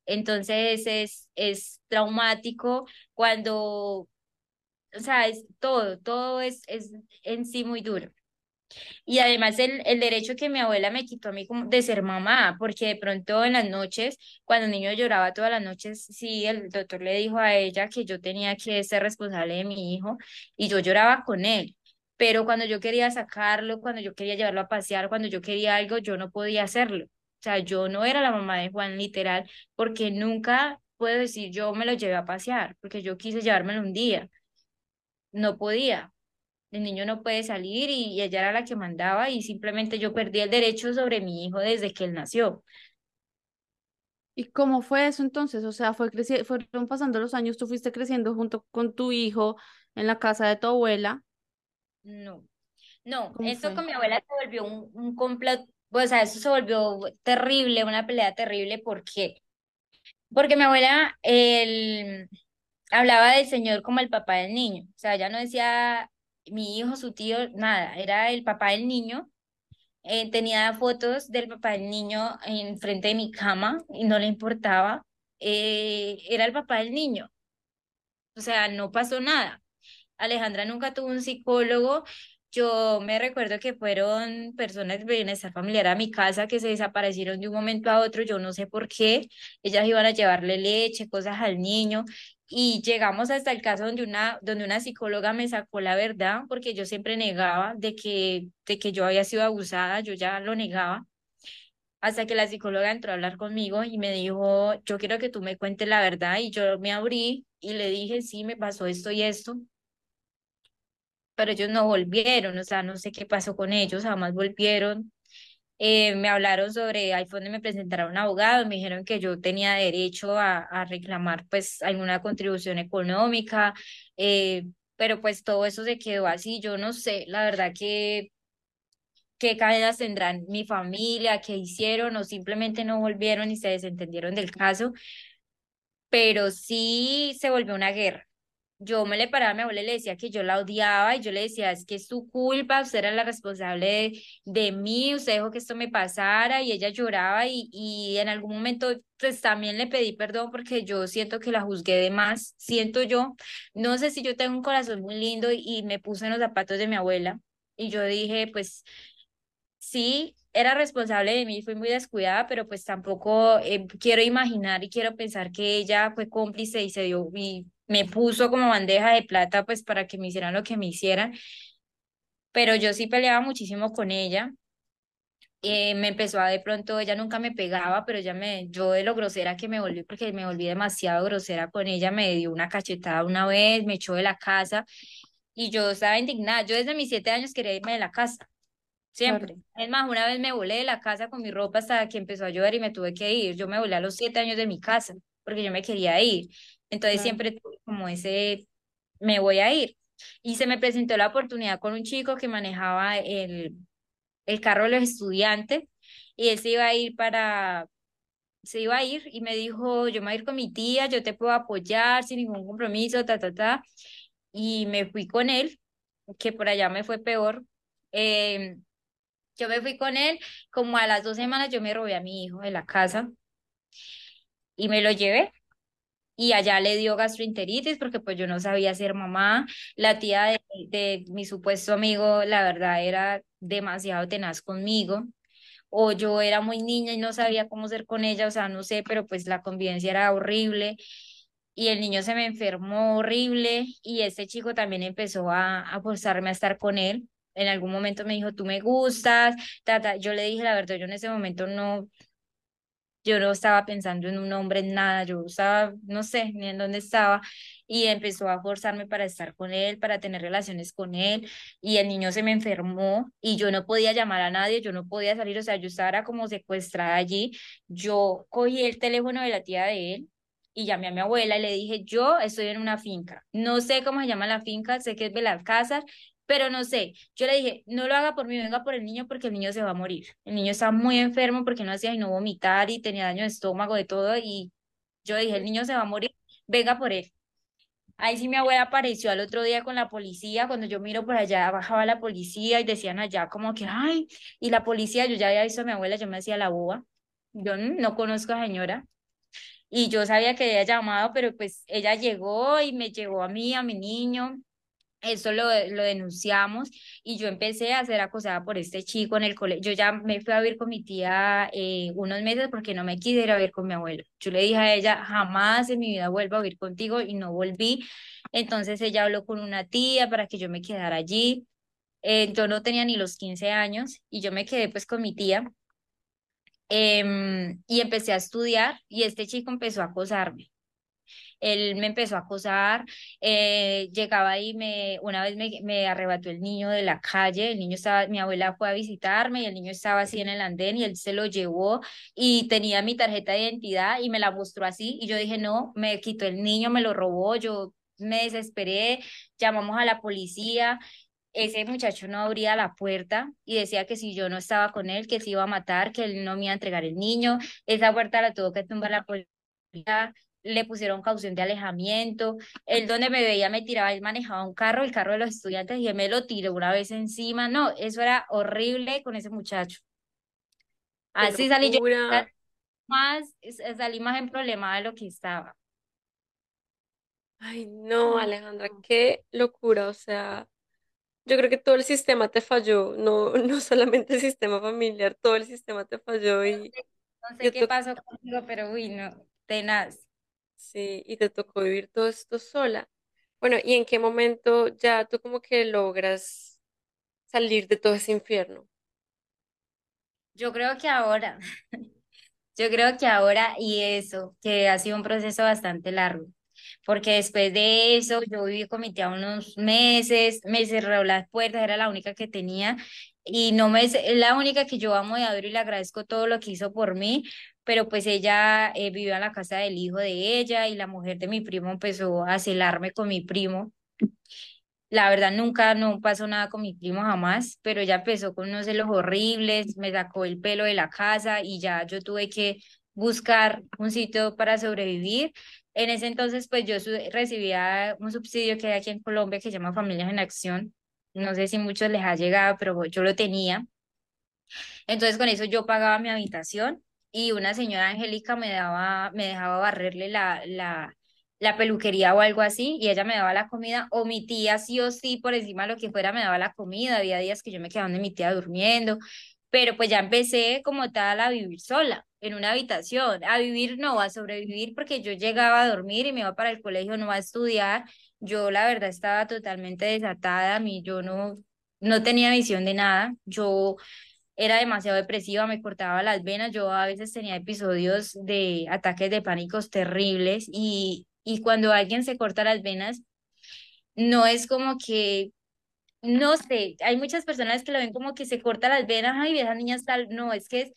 Entonces es, es traumático cuando, o sea, es todo, todo es, es en sí muy duro. Y además el, el derecho que mi abuela me quitó a mí como de ser mamá, porque de pronto en las noches, cuando el niño lloraba todas las noches, sí, el doctor le dijo a ella que yo tenía que ser responsable de mi hijo y yo lloraba con él. Pero cuando yo quería sacarlo, cuando yo quería llevarlo a pasear, cuando yo quería algo, yo no podía hacerlo. O sea, yo no era la mamá de Juan literal, porque nunca puedo decir yo me lo llevé a pasear, porque yo quise llevármelo un día. No podía el niño no puede salir y, ella era la que mandaba y simplemente yo perdí el derecho sobre mi hijo desde que él nació. ¿Y cómo fue eso entonces? O sea, fue fueron pasando los años, tú fuiste creciendo junto con tu hijo en la casa de tu abuela. No, no, eso con mi abuela se volvió un, un complot, o sea, eso se volvió terrible, una pelea terrible, ¿por qué? Porque mi abuela, él hablaba del Señor como el papá del niño, o sea, ella no decía mi hijo, su tío, nada, era el papá del niño. Eh, tenía fotos del papá del niño en frente de mi cama y no le importaba. Eh, era el papá del niño. O sea, no pasó nada. Alejandra nunca tuvo un psicólogo. Yo me recuerdo que fueron personas de bienestar familiar a mi casa que se desaparecieron de un momento a otro, yo no sé por qué. Ellas iban a llevarle leche, cosas al niño y llegamos hasta el caso donde una, donde una psicóloga me sacó la verdad, porque yo siempre negaba de que, de que yo había sido abusada, yo ya lo negaba, hasta que la psicóloga entró a hablar conmigo y me dijo, yo quiero que tú me cuentes la verdad, y yo me abrí y le dije, sí, me pasó esto y esto, pero ellos no volvieron, o sea, no sé qué pasó con ellos, jamás volvieron, eh, me hablaron sobre, ahí fue donde me presentaron un abogado, me dijeron que yo tenía derecho a, a reclamar pues alguna contribución económica, eh, pero pues todo eso se quedó así, yo no sé, la verdad que qué cadenas tendrán mi familia, qué hicieron o simplemente no volvieron y se desentendieron del caso, pero sí se volvió una guerra yo me le paraba a mi abuela y le decía que yo la odiaba y yo le decía, es que es su culpa, usted era la responsable de, mí, usted dejó que esto me pasara y ella lloraba y, y en algún momento pues también le pedí perdón porque yo siento que la juzgué de más, siento yo, no sé si yo tengo un corazón muy lindo y me puse en los zapatos de mi abuela y yo dije, pues sí, era responsable de mí, fui muy descuidada, pero pues tampoco eh, quiero imaginar y quiero pensar que ella fue cómplice y se dio y me puso como bandeja de plata pues para que me hicieran lo que me hicieran, pero yo sí peleaba muchísimo con ella. Eh, me empezó a de pronto, ella nunca me pegaba, pero ella me, yo de lo grosera que me volví, porque me volví demasiado grosera con ella, me dio una cachetada una vez, me echó de la casa y yo estaba indignada. Yo desde mis siete años quería irme de la casa, siempre. Es más, una vez me volé de la casa con mi ropa hasta que empezó a llover y me tuve que ir. Yo me volé a los siete años de mi casa porque yo me quería ir. Entonces siempre tuve como ese, me voy a ir. Y se me presentó la oportunidad con un chico que manejaba el, el carro de los estudiantes y él se iba a ir para, se iba a ir y me dijo, yo me voy a ir con mi tía, yo te puedo apoyar sin ningún compromiso, ta, ta, ta. Y me fui con él, que por allá me fue peor. Em, yo me fui con él, como a las dos semanas yo me robé a mi hijo de la casa y me lo llevé y allá le dio gastroenteritis porque pues yo no sabía ser mamá. La tía de, mi supuesto amigo, la verdad, era demasiado tenaz conmigo. O yo era muy niña y no sabía cómo ser con ella, o sea, no sé, pero pues la convivencia era horrible. Y el niño se me enfermó horrible y este chico también empezó a, a forzarme a estar con él. En algún momento me dijo, tú me gustas, tata. Yo le dije la verdad, yo en ese momento no, yo no estaba pensando en un hombre, en nada, yo estaba, no sé, ni en dónde estaba, y empezó a forzarme para estar con él, para tener relaciones con él, y el niño se me enfermó, y yo no podía llamar a nadie, yo no podía salir, o sea, yo estaba como secuestrada allí, yo cogí el teléfono de la tía de él, y llamé a mi abuela y le dije, yo estoy en una finca, no sé cómo se llama la finca, sé que es Belalcázar, pero no sé, yo le dije, no lo haga por mí, venga por el niño porque el niño se va a morir. El niño está muy enfermo porque no hacía y no vomitar y tenía daño de estómago, de todo, y yo dije, el niño se va a morir, venga por él. Ahí sí mi abuela apareció al otro día con la policía, cuando yo miro por allá, bajaba la policía y decían allá como que, ay, y la policía, yo ya había visto a mi abuela, yo me hacía la boba, yo no conozco a señora, y yo sabía que había llamado, pero pues ella llegó y me llegó a mí, a mi niño, eso lo, lo denunciamos y yo empecé a ser acosada por este chico en el colegio. Yo ya me fui a vivir con mi tía eh, unos meses porque no me quise ir vivir con mi abuelo. Yo le dije a ella, jamás en mi vida vuelvo a vivir contigo y no volví. Entonces ella habló con una tía para que yo me quedara allí. Eh, yo no tenía ni los 15 años y yo me quedé pues con mi tía. Em, y empecé a estudiar y este chico empezó a acosarme él me empezó a acosar, eh, llegaba y me, una vez me, me, arrebató el niño de la calle, el niño estaba, mi abuela fue a visitarme y el niño estaba así en el andén y él se lo llevó y tenía mi tarjeta de identidad y me la mostró así y yo dije, no, me quitó el niño, me lo robó, yo me desesperé, llamamos a la policía, ese muchacho no abría la puerta y decía que si yo no estaba con él, que se iba a matar, que él no me iba a entregar el niño. Esa puerta la tuvo que tumbar la policía le pusieron caución de alejamiento. Él donde me veía me tiraba, él manejaba un carro, el carro de los estudiantes, y él me lo tiró una vez encima. No, eso era horrible con ese muchacho. Así salí yo más, salí más en problema de lo que estaba. Ay, no, Alejandra, qué locura. O sea, yo creo que todo el sistema te falló, no, no solamente el sistema familiar, todo el sistema te falló y... No sé qué pasó conmigo, pero uy, no, tenaz. Sí, y te tocó vivir todo esto sola. Bueno, ¿y en qué momento ya tú como que logras salir de todo ese infierno? Yo creo que ahora, yo creo que ahora y eso, que ha sido un proceso bastante largo, porque después de eso yo viví con mi tía unos meses, me cerró las puertas, era la única que tenía y no me, es la única que yo amo y adoro y le agradezco todo lo que hizo por mí, pero pues ella eh, vivió en la casa del hijo de ella y la mujer de mi primo empezó a celarme con mi primo. La verdad nunca, no pasó nada con mi primo jamás, pero ella empezó con unos celos horribles, me sacó el pelo de la casa y ya yo tuve que buscar un sitio para sobrevivir. En ese entonces, pues yo recibía un subsidio que hay aquí en Colombia que se llama Familias en Acción. No sé si muchos les ha llegado, pero yo lo tenía. Entonces con eso yo pagaba mi habitación y una señora Angélica me daba, me dejaba barrerle la, la, la peluquería o algo así, y ella me daba la comida, o mi tía sí o sí, por encima de lo que fuera, me daba la comida, había días que yo me quedaba donde mi tía durmiendo, pero pues ya empecé como tal a vivir sola, en una habitación, a vivir no, a sobrevivir, porque yo llegaba a dormir y me iba para el colegio, no a estudiar, yo la verdad estaba totalmente desatada, a mí yo no, no tenía visión de nada, yo era demasiado depresiva, me cortaba las venas, yo a veces tenía episodios de ataques de pánicos terribles y, y cuando alguien se corta las venas, no es como que, no sé, hay muchas personas que lo ven como que se corta las venas, ay, esa niña está, no, es que es,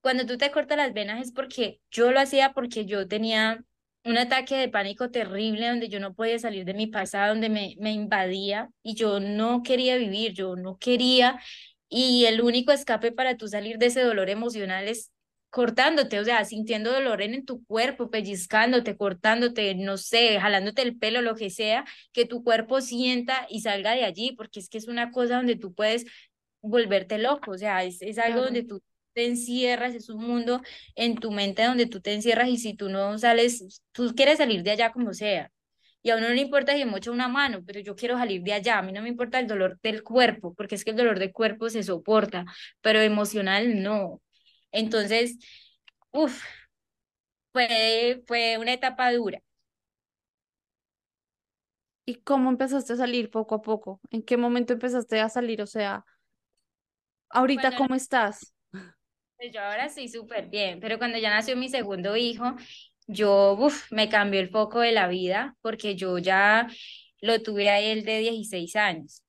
cuando tú te cortas las venas es porque yo lo hacía porque yo tenía un ataque de pánico terrible donde yo no podía salir de mi pasado, donde me, me invadía y yo no quería vivir, yo no quería y el único escape para tú salir de ese dolor emocional es cortándote, o sea, sintiendo dolor en, tu cuerpo, pellizcándote, cortándote, no sé, jalándote el pelo, lo que sea, que tu cuerpo sienta y salga de allí, porque es que es una cosa donde tú puedes volverte loco, o sea, es, es algo donde tú te encierras, es un mundo en tu mente donde tú te encierras y si tú no sales, tú quieres salir de allá como sea y a uno no le importa si me echo una mano, pero yo quiero salir de allá, a mí no me importa el dolor del cuerpo, porque es que el dolor del cuerpo se soporta, pero emocional no. Entonces, uff, fue, fue una etapa dura. ¿Y cómo empezaste a salir poco a poco? ¿En qué momento empezaste a salir? O sea, ahorita, ¿cómo estás? Pues yo ahora estoy súper bien, pero cuando ya nació mi segundo hijo, yo, me cambió el foco de la vida porque yo ya lo tuve a él de 16 años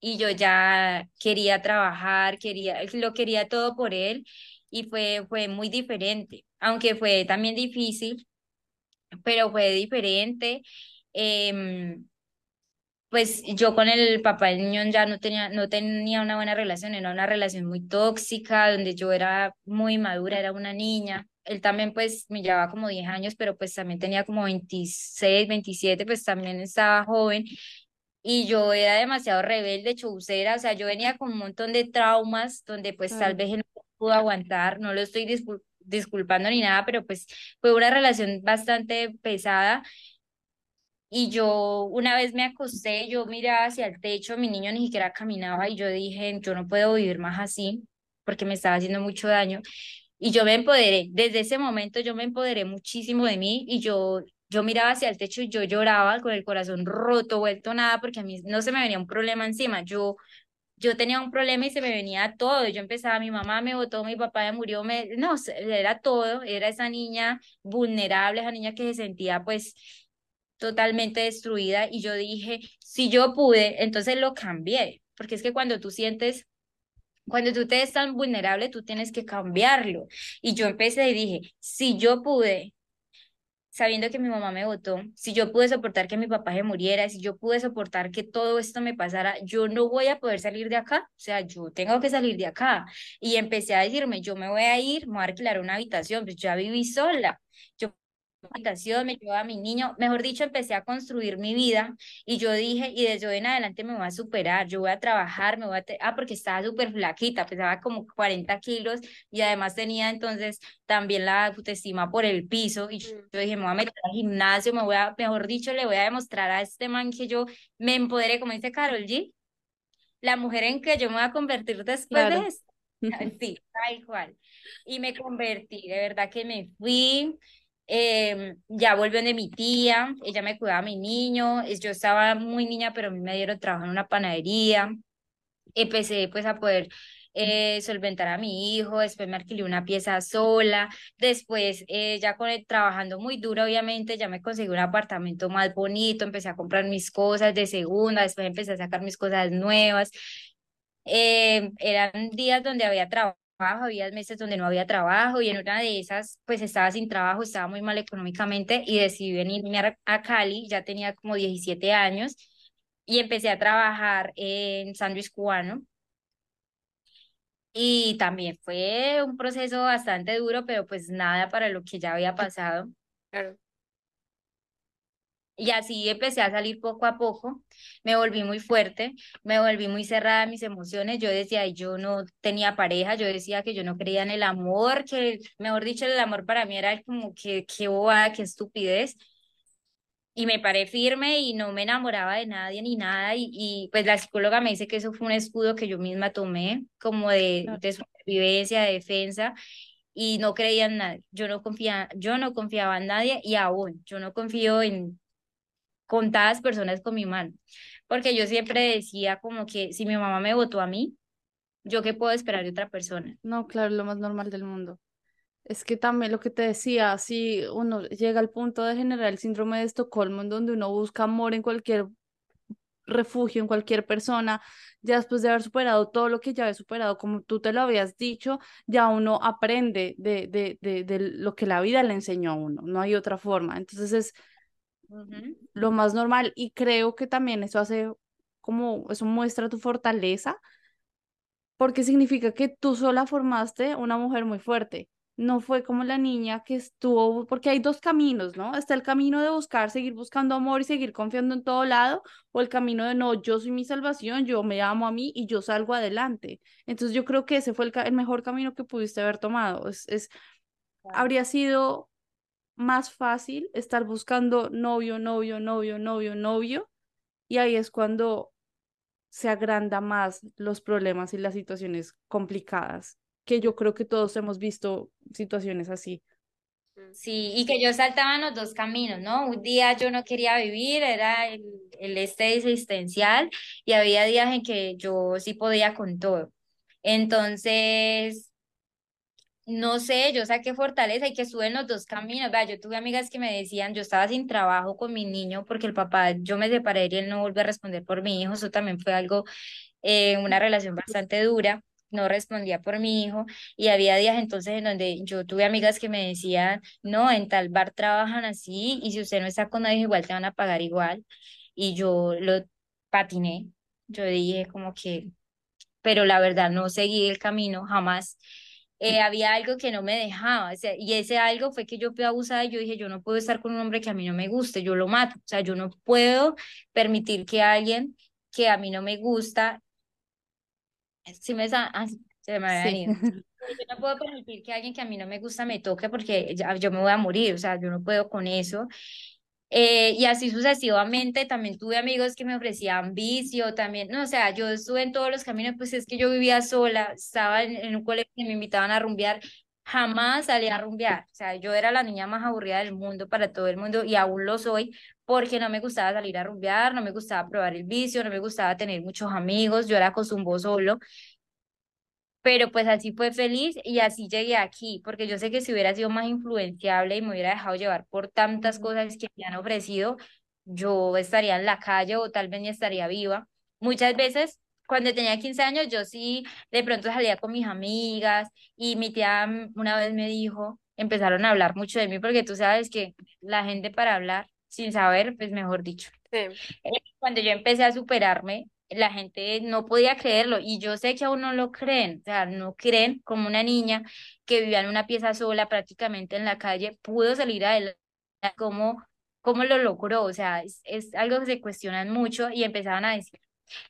y yo ya quería trabajar, quería, lo quería todo por él y fue, fue muy diferente, aunque fue también difícil, pero fue diferente. Em, pues yo con el papá del niño ya no tenía, no tenía una buena relación, era una relación muy tóxica, donde yo era muy madura, era una niña. Él también pues me llevaba como 10 años, pero pues también tenía como 26, 27, pues también estaba joven. Y yo era demasiado rebelde, chaucera, o sea, yo venía con un montón de traumas donde pues tal vez él no pudo aguantar, no lo estoy disculpando ni nada, pero pues fue una relación bastante pesada y yo una vez me acosté, yo miraba hacia el techo, mi niño ni siquiera caminaba y yo dije, yo no puedo vivir más así porque me estaba haciendo mucho daño. Y yo me empoderé, desde ese momento yo me empoderé muchísimo de mí y yo, yo miraba hacia el techo y yo lloraba con el corazón roto, vuelto nada, porque a mí no se me venía un problema encima. Yo, yo tenía un problema y se me venía todo. Yo empezaba, mi mamá me botó, mi papá me murió, me, no, era todo. Era esa niña vulnerable, esa niña que se sentía pues totalmente destruida y yo dije, si yo pude, entonces lo cambié, porque es que cuando tú sientes, cuando tú te ves tan vulnerable, tú tienes que cambiarlo. Y yo empecé y dije, si yo pude, sabiendo que mi mamá me votó, si yo pude soportar que mi papá se muriera, si yo pude soportar que todo esto me pasara, yo no voy a poder salir de acá, o sea, yo tengo que salir de acá. Y empecé a decirme, yo me voy a ir, me voy a alquilar una habitación, pues ya viví sola, yo habitación, me llevaba a mi niño, mejor dicho, empecé a construir mi vida y yo dije, y desde hoy en adelante me voy a superar, yo voy a trabajar, me voy a, ah, porque estaba súper flaquita, pesaba como 40 kilos y además tenía entonces también la autoestima por el piso y yo mm. dije, me voy a meter al gimnasio, me voy a, mejor dicho, le voy a demostrar a este man que yo me empoderé, como dice Carol G, la mujer en que yo me voy a convertir después de esto. Sí, tal cual. Y me convertí, de verdad que me fui, eh, ya volvió de mi tía, ella me cuidaba a mi niño, yo estaba muy niña, pero a mí me dieron trabajo en una panadería, empecé pues a poder eh, solventar a mi hijo, después me alquilé una pieza sola, después eh, ya con él, trabajando muy duro, obviamente, ya me conseguí un apartamento más bonito, empecé a comprar mis cosas de segunda, después empecé a sacar mis cosas nuevas. Eh, eran días donde había trabajo había meses donde no había trabajo y en una de esas pues estaba sin trabajo, estaba muy mal económicamente y decidí venirme a, Cali, ya tenía como 17 años y empecé a trabajar en sándwich cubano. Y también fue un proceso bastante duro, pero pues nada para lo que ya había pasado. Claro. Y así empecé a salir poco a poco, me volví muy fuerte, me volví muy cerrada en mis emociones, yo decía, yo no tenía pareja, yo decía que yo no creía en el amor, que mejor dicho, el amor para mí era como que qué bobada, qué estupidez. Y me paré firme y no me enamoraba de nadie ni nada. Y, y pues la psicóloga me dice que eso fue un escudo que yo misma tomé como de, de supervivencia, de defensa y no creía en nadie. Yo no confiaba, yo no confiaba en nadie y aún yo no confío en contadas personas con mi mano, porque yo siempre decía como que si mi mamá me votó a mí, yo qué puedo esperar de otra persona. No, claro, lo más normal del mundo. Es que también lo que te decía, si uno llega al punto de generar el síndrome de Estocolmo, en donde uno busca amor en cualquier refugio, en cualquier persona, ya después de haber superado todo lo que ya había superado, como tú te lo habías dicho, ya uno aprende de, de, de, de lo que la vida le enseñó a uno, no hay otra forma. Entonces es lo más normal y creo que también eso hace como, eso muestra tu fortaleza porque significa que tú sola formaste una mujer muy fuerte. No fue como la niña que estuvo, porque hay dos caminos, ¿no? Está el camino de buscar, seguir buscando amor y seguir confiando en todo lado, o el camino de no, yo soy mi salvación, yo me amo a mí y yo salgo adelante. Entonces yo creo que ese fue el, el mejor camino que pudiste haber tomado. Es, es, habría sido más fácil estar buscando novio, novio, novio, novio, novio, y ahí es cuando se agranda más los problemas y las situaciones complicadas, que yo creo que todos hemos visto situaciones así. Mm. Sí, y que yo saltaba en los dos caminos, ¿no? Un día yo no quería vivir, era el, el este existencial, y había días en que yo sí podía con todo. Entonces, no sé, yo saqué fortaleza y que estuve en los dos caminos. Vea, yo tuve amigas que me decían, yo estaba sin trabajo con mi niño porque el papá, yo me separé y él no volvió a responder por mi hijo. Eso también fue algo, eh, una relación bastante dura. No respondía por mi hijo y había días entonces en donde yo tuve amigas que me decían, no, en tal bar trabajan así y si usted no está con nadie igual te van a pagar igual. Y yo lo patiné. Yo dije como que, pero la verdad no seguí el camino jamás eh, había algo que no me dejaba, o sea, y ese algo fue que yo fui abusada y yo dije, yo no puedo estar con un hombre que a mí no me guste, yo lo mato, o sea, yo no puedo permitir que alguien que a mí no me gusta, si me, ah, se me había venido. Yo no puedo permitir que alguien que a mí no me gusta me toque porque yo me voy a morir, o sea, yo no puedo con eso. Eh, y así sucesivamente, también tuve amigos que me ofrecían vicio, también, no, o sea, yo estuve en todos los caminos, pues es que yo vivía sola, estaba en, un colegio que me invitaban a rumbear, jamás salí a rumbear, o sea, yo era la niña más aburrida del mundo para todo el mundo y aún lo soy, porque no me gustaba salir a rumbear, no me gustaba probar el vicio, no me gustaba tener muchos amigos, yo era cosumbo solo, pero pues así fue feliz y así llegué aquí, porque yo sé que si hubiera sido más influenciable y me hubiera dejado llevar por tantas cosas que me han ofrecido, yo estaría en la calle o tal vez ni estaría viva. Muchas veces, cuando tenía 15 años, yo sí de pronto salía con mis amigas y mi tía una vez me dijo, empezaron a hablar mucho de mí, porque tú sabes que la gente para hablar sin saber, pues mejor dicho. Eh, cuando yo empecé a superarme, la gente no podía creerlo y yo sé que aún no lo creen, o sea, no creen como una niña que vivía en una pieza sola prácticamente en la calle pudo salir adelante, cómo, cómo lo logró, o sea, es, es algo que se cuestionan mucho y empezaban a decir,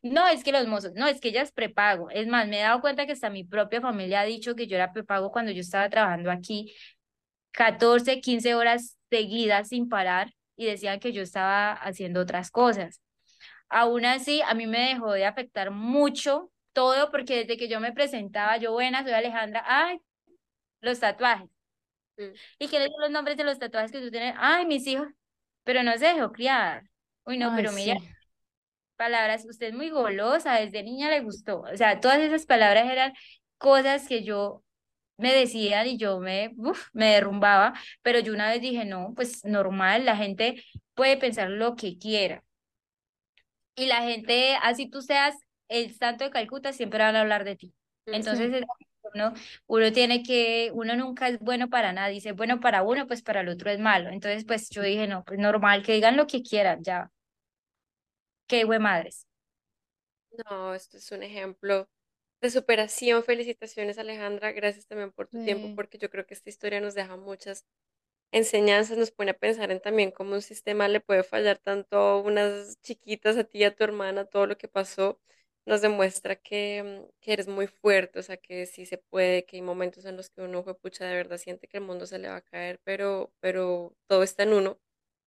no, es que los mozos, no, es que ella es prepago, es más, me he dado cuenta que hasta mi propia familia ha dicho que yo era prepago cuando yo estaba trabajando aquí 14, 15 horas seguidas sin parar y decían que yo estaba haciendo otras cosas. Aún así, a mí me dejó de afectar mucho todo porque desde que yo me presentaba, yo buena, soy Alejandra, ay, los tatuajes. Mm. ¿Y qué son los nombres de los tatuajes que tú tienes? Ay, mis hijos, pero no se dejó criar. Uy, no, pero mira, palabras, usted es muy golosa, desde niña le gustó. O sea, todas esas palabras eran cosas que yo me decían y yo me, me derrumbaba, pero yo una vez dije, no, pues normal, la gente puede pensar lo que quiera y la gente, así tú seas el santo de Calcuta, siempre van a hablar de ti. Entonces, uno, uno tiene que, uno nunca es bueno para nada, dice bueno para uno, pues para el otro es malo. Entonces, pues yo dije, no, pues normal, que digan lo que quieran, ya. Qué güey madres. No, esto es un ejemplo de superación. Felicitaciones, Alejandra. Gracias también por tu tiempo, porque yo creo que esta historia nos deja muchas enseñanzas nos pone a pensar en también cómo un sistema le puede fallar tanto a unas chiquitas, a ti, a tu hermana, todo lo que pasó, nos demuestra que, mm, que eres muy fuerte, o sea, que sí se puede, que hay momentos en los que uno pucha de verdad siente que el mundo se le va a caer, pero, pero todo está en uno.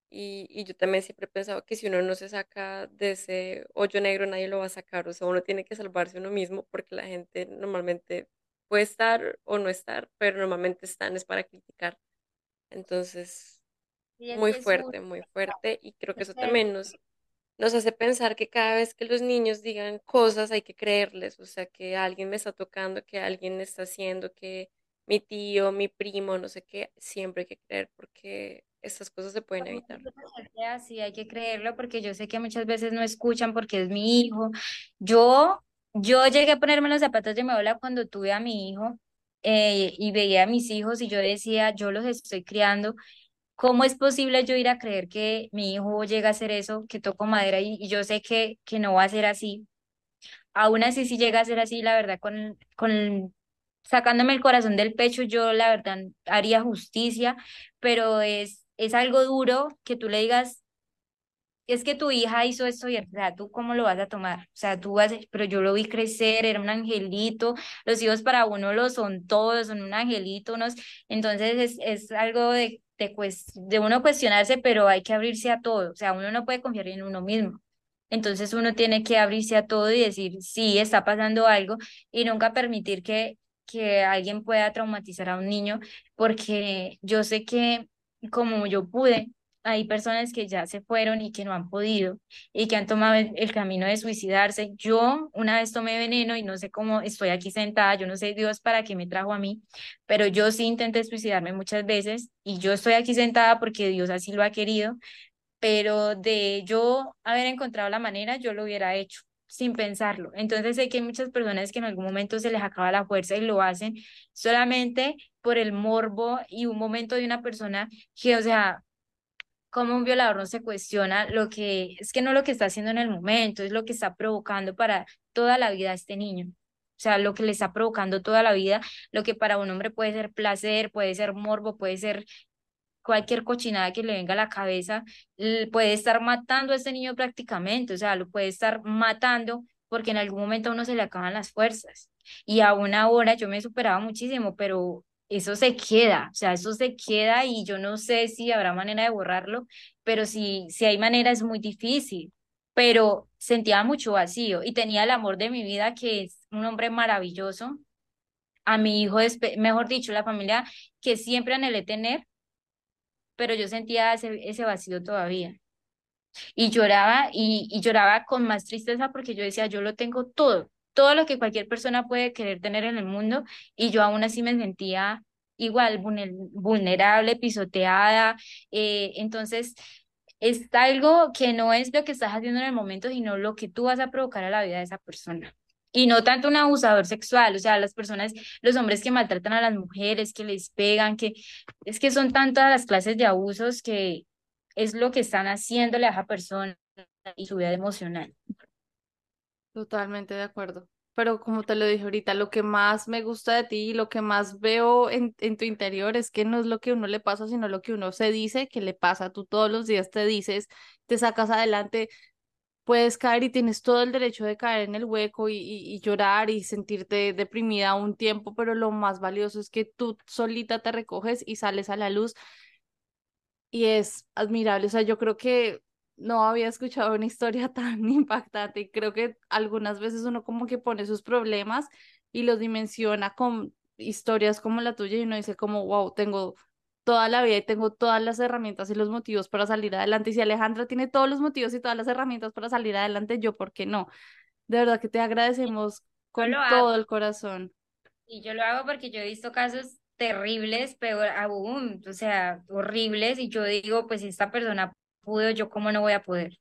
Y, y yo también siempre he pensado que si uno no se saca de ese hoyo negro, nadie lo va a sacar, o sea, uno tiene que salvarse uno mismo porque la gente normalmente puede estar o no estar, pero normalmente están es para criticar. Entonces, muy fuerte, muy fuerte. Y creo que eso también nos, nos hace pensar que cada vez que los niños digan cosas hay que creerles, o sea, que alguien me está tocando, que alguien está haciendo, que mi tío, mi primo, no sé qué, siempre hay que creer porque estas cosas se pueden evitar. Sí, hay que creerlo porque yo sé que muchas veces no escuchan porque es mi hijo. Yo, yo llegué a ponerme los zapatos de mi abuela cuando tuve a mi hijo eh, y veía a mis hijos y yo decía, yo los estoy criando, ¿cómo es posible yo ir a creer que mi hijo llega a hacer eso, que toco madera y, yo sé que, que no va a ser así? Aún así, si llega a ser así, la verdad, con, con sacándome el corazón del pecho, yo la verdad haría justicia, pero es, es algo duro que tú le digas, es que tu hija hizo esto y, o sea, ¿tú cómo lo vas a tomar? O sea, tú vas, pero yo lo vi crecer, era un angelito, los hijos para uno lo son todos, son un angelito, unos, entonces es, es algo de, de, de uno cuestionarse, pero hay que abrirse a todo, o sea, uno no puede confiar en uno mismo. Entonces uno tiene que abrirse a todo y decir, sí, está pasando algo y nunca permitir que, que alguien pueda traumatizar a un niño, porque yo sé que como yo pude, hay personas que ya se fueron y que no han podido y que han tomado el, camino de suicidarse. Yo una vez tomé veneno y no sé cómo estoy aquí sentada, yo no sé Dios para qué me trajo a mí, pero yo sí intenté suicidarme muchas veces y yo estoy aquí sentada porque Dios así lo ha querido, pero de yo haber encontrado la manera, yo lo hubiera hecho sin pensarlo. Entonces sé que hay muchas personas que en algún momento se les acaba la fuerza y lo hacen solamente por el morbo y un momento de una persona que, o sea, como un violador no se cuestiona lo que, es que no lo que está haciendo en el momento, es lo que está provocando para toda la vida a este niño. O sea, lo que le está provocando toda la vida, lo que para un hombre puede ser placer, puede ser morbo, puede ser cualquier cochinada que le venga a la cabeza, puede estar matando a este niño prácticamente, o sea, lo puede estar matando porque en algún momento a uno se le acaban las fuerzas. Y aún ahora yo me superaba muchísimo, pero eso se queda, o sea, eso se queda y yo no sé si habrá manera de borrarlo, pero si, si hay manera es muy difícil. Pero sentía mucho vacío y tenía el amor de mi vida, que es un hombre maravilloso, a mi hijo, mejor dicho, la familia que siempre anhelé tener, pero yo sentía ese, ese vacío todavía. Y lloraba y, y lloraba con más tristeza porque yo decía, yo lo tengo todo, todo lo que cualquier persona puede querer tener en el mundo y yo aún así me sentía igual vulnerable, pisoteada. Eh, entonces, es algo que no es lo que estás haciendo en el momento, sino lo que tú vas a provocar a la vida de esa persona. Y no tanto un abusador sexual, o sea, las personas, los hombres que maltratan a las mujeres, que les pegan, que es que son tantas las clases de abusos que es lo que están haciéndole a esa persona y su vida emocional. Totalmente de acuerdo. Pero como te lo dije ahorita, lo que más me gusta de ti y lo que más veo en, en tu interior es que no es lo que uno le pasa, sino lo que uno se dice que le pasa. Tú todos los días te dices, te sacas adelante, puedes caer y tienes todo el derecho de caer en el hueco y, y, llorar y sentirte deprimida un tiempo, pero lo más valioso es que tú solita te recoges y sales a la luz y es admirable. O sea, yo creo que no había escuchado una historia tan impactante y creo que algunas veces uno como que pone sus problemas y los dimensiona con historias como la tuya y uno dice como, wow, tengo toda la vida y tengo todas las herramientas y los motivos para salir adelante. Y si Alejandra tiene todos los motivos y todas las herramientas para salir adelante, yo, ¿por qué no? De verdad que te agradecemos con todo el corazón. Y yo lo hago porque yo he visto casos terribles, peor aún, o sea, horribles, y yo digo, pues esta persona pudo, yo cómo no voy a poder.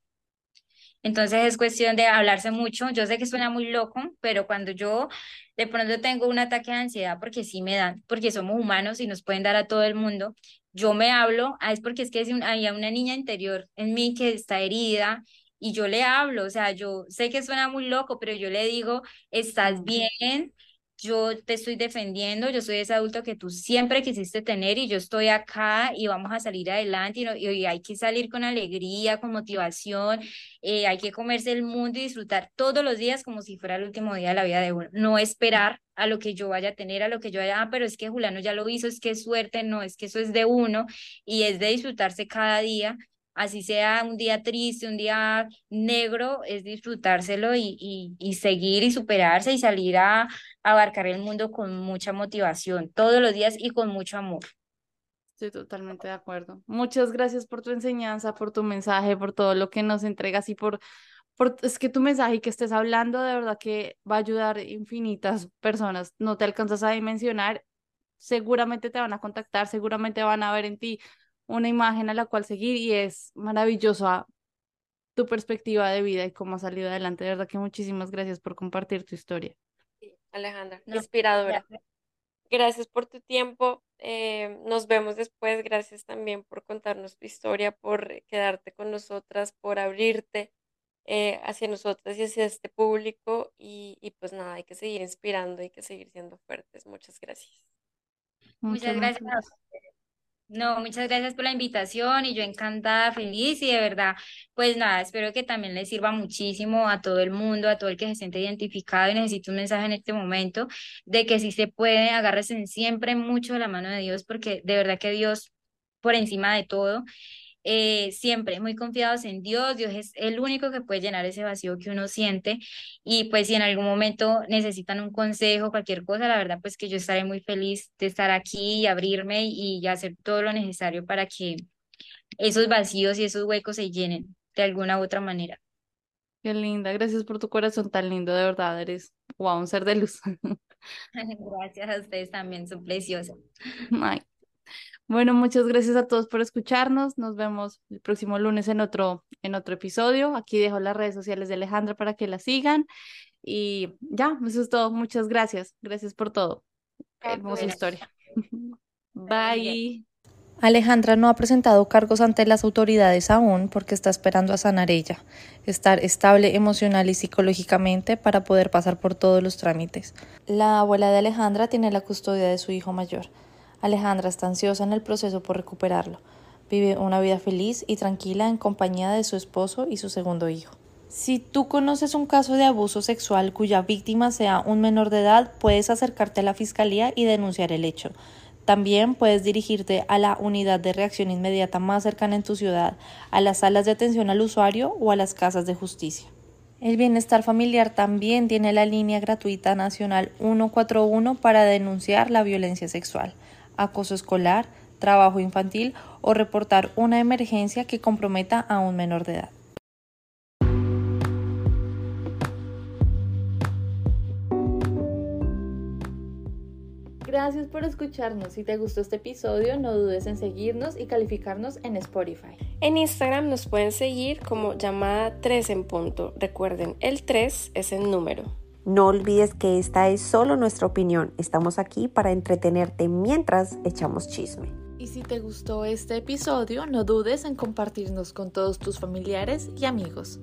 Entonces es cuestión de hablarse mucho. Yo sé que suena muy loco, pero cuando yo de pronto tengo un ataque de ansiedad, porque sí me dan, porque somos humanos y nos pueden dar a todo el mundo, yo me hablo, ah, es porque es que hay una niña interior en mí que está herida y yo le hablo, o sea, yo sé que suena muy loco, pero yo le digo, estás bien, yo te estoy defendiendo, yo soy ese adulto que tú siempre quisiste tener y yo estoy acá y vamos a salir adelante y, hay que salir con alegría, con motivación, eh, hay que comerse el mundo y disfrutar todos los días como si fuera el último día de la vida de uno, no esperar a lo que yo vaya a tener, a lo que yo vaya, ah, pero es que Juliano ya lo hizo, es que es suerte, no, es que eso es de uno y es de disfrutarse cada día así sea un día triste, un día negro, es disfrutárselo y, y, seguir y superarse y salir a, abarcar el mundo con mucha motivación, todos los días y con mucho amor. Estoy totalmente de acuerdo. Muchas gracias por tu enseñanza, por tu mensaje, por todo lo que nos entregas y por, por es que tu mensaje y que estés hablando de verdad que va a ayudar infinitas personas. No te alcanzas a dimensionar, seguramente te van a contactar, seguramente van a ver en ti una imagen a la cual seguir y es maravillosa tu perspectiva de vida y cómo has salido adelante. De verdad que muchísimas gracias por compartir tu historia. Alejandra, inspiradora. Gracias. por tu tiempo. Eh, nos vemos después. Gracias también por contarnos tu historia, por quedarte con nosotras, por abrirte eh, hacia nosotras y hacia este público. Y, y, pues nada, hay que seguir inspirando, hay que seguir siendo fuertes. Muchas gracias. Muchas, gracias. No, muchas gracias por la invitación y yo encantada, feliz y de verdad, pues nada, espero que también les sirva muchísimo a todo el mundo, a todo el que se siente identificado y necesita un mensaje en este momento de que si se puede, agárrense siempre mucho de la mano de Dios porque de verdad que Dios por encima de todo eh, siempre muy confiados en Dios, Dios es el único que puede llenar ese vacío que uno siente y pues si en algún momento necesitan un consejo, cualquier cosa, la verdad pues que yo estaré muy feliz de estar aquí y abrirme y hacer todo lo necesario para que esos vacíos y esos huecos se llenen de alguna u otra manera. Qué linda, gracias por tu corazón tan lindo, de verdad, eres wow, un ser de luz. Gracias a ustedes también, son preciosas. Bueno, muchas gracias a todos por escucharnos. Nos vemos el próximo lunes en otro, en otro episodio. Aquí dejo las redes sociales de Alejandra para que la sigan. Y ya, eso es todo. Muchas gracias. Gracias por todo. Hermosa historia. Bye. Alejandra no ha presentado cargos ante las autoridades aún porque está esperando a sanar ella, estar estable emocional y psicológicamente para poder pasar por todos los trámites. La abuela de Alejandra tiene la custodia de su hijo mayor. Alejandra está ansiosa en el proceso por recuperarlo. Vive una vida feliz y tranquila en compañía de su esposo y su segundo hijo. Si tú conoces un caso de abuso sexual cuya víctima sea un menor de edad, puedes acercarte a la fiscalía y denunciar el hecho. También puedes dirigirte a la unidad de reacción inmediata más cercana en tu ciudad, a las salas de atención al usuario o a las casas de justicia. El bienestar familiar también tiene la línea gratuita nacional 141 para denunciar la violencia sexual, acoso escolar, trabajo infantil o reportar una emergencia que comprometa a un menor de edad. Gracias por escucharnos. Si te gustó este episodio, no dudes en seguirnos y calificarnos en Spotify. En Instagram nos pueden seguir como llamada 3 en punto. Recuerden, el 3 es el número. No olvides que esta es solo nuestra opinión. Estamos aquí para entretenerte mientras echamos chisme. Y si te gustó este episodio, no dudes en compartirnos con todos tus familiares y amigos.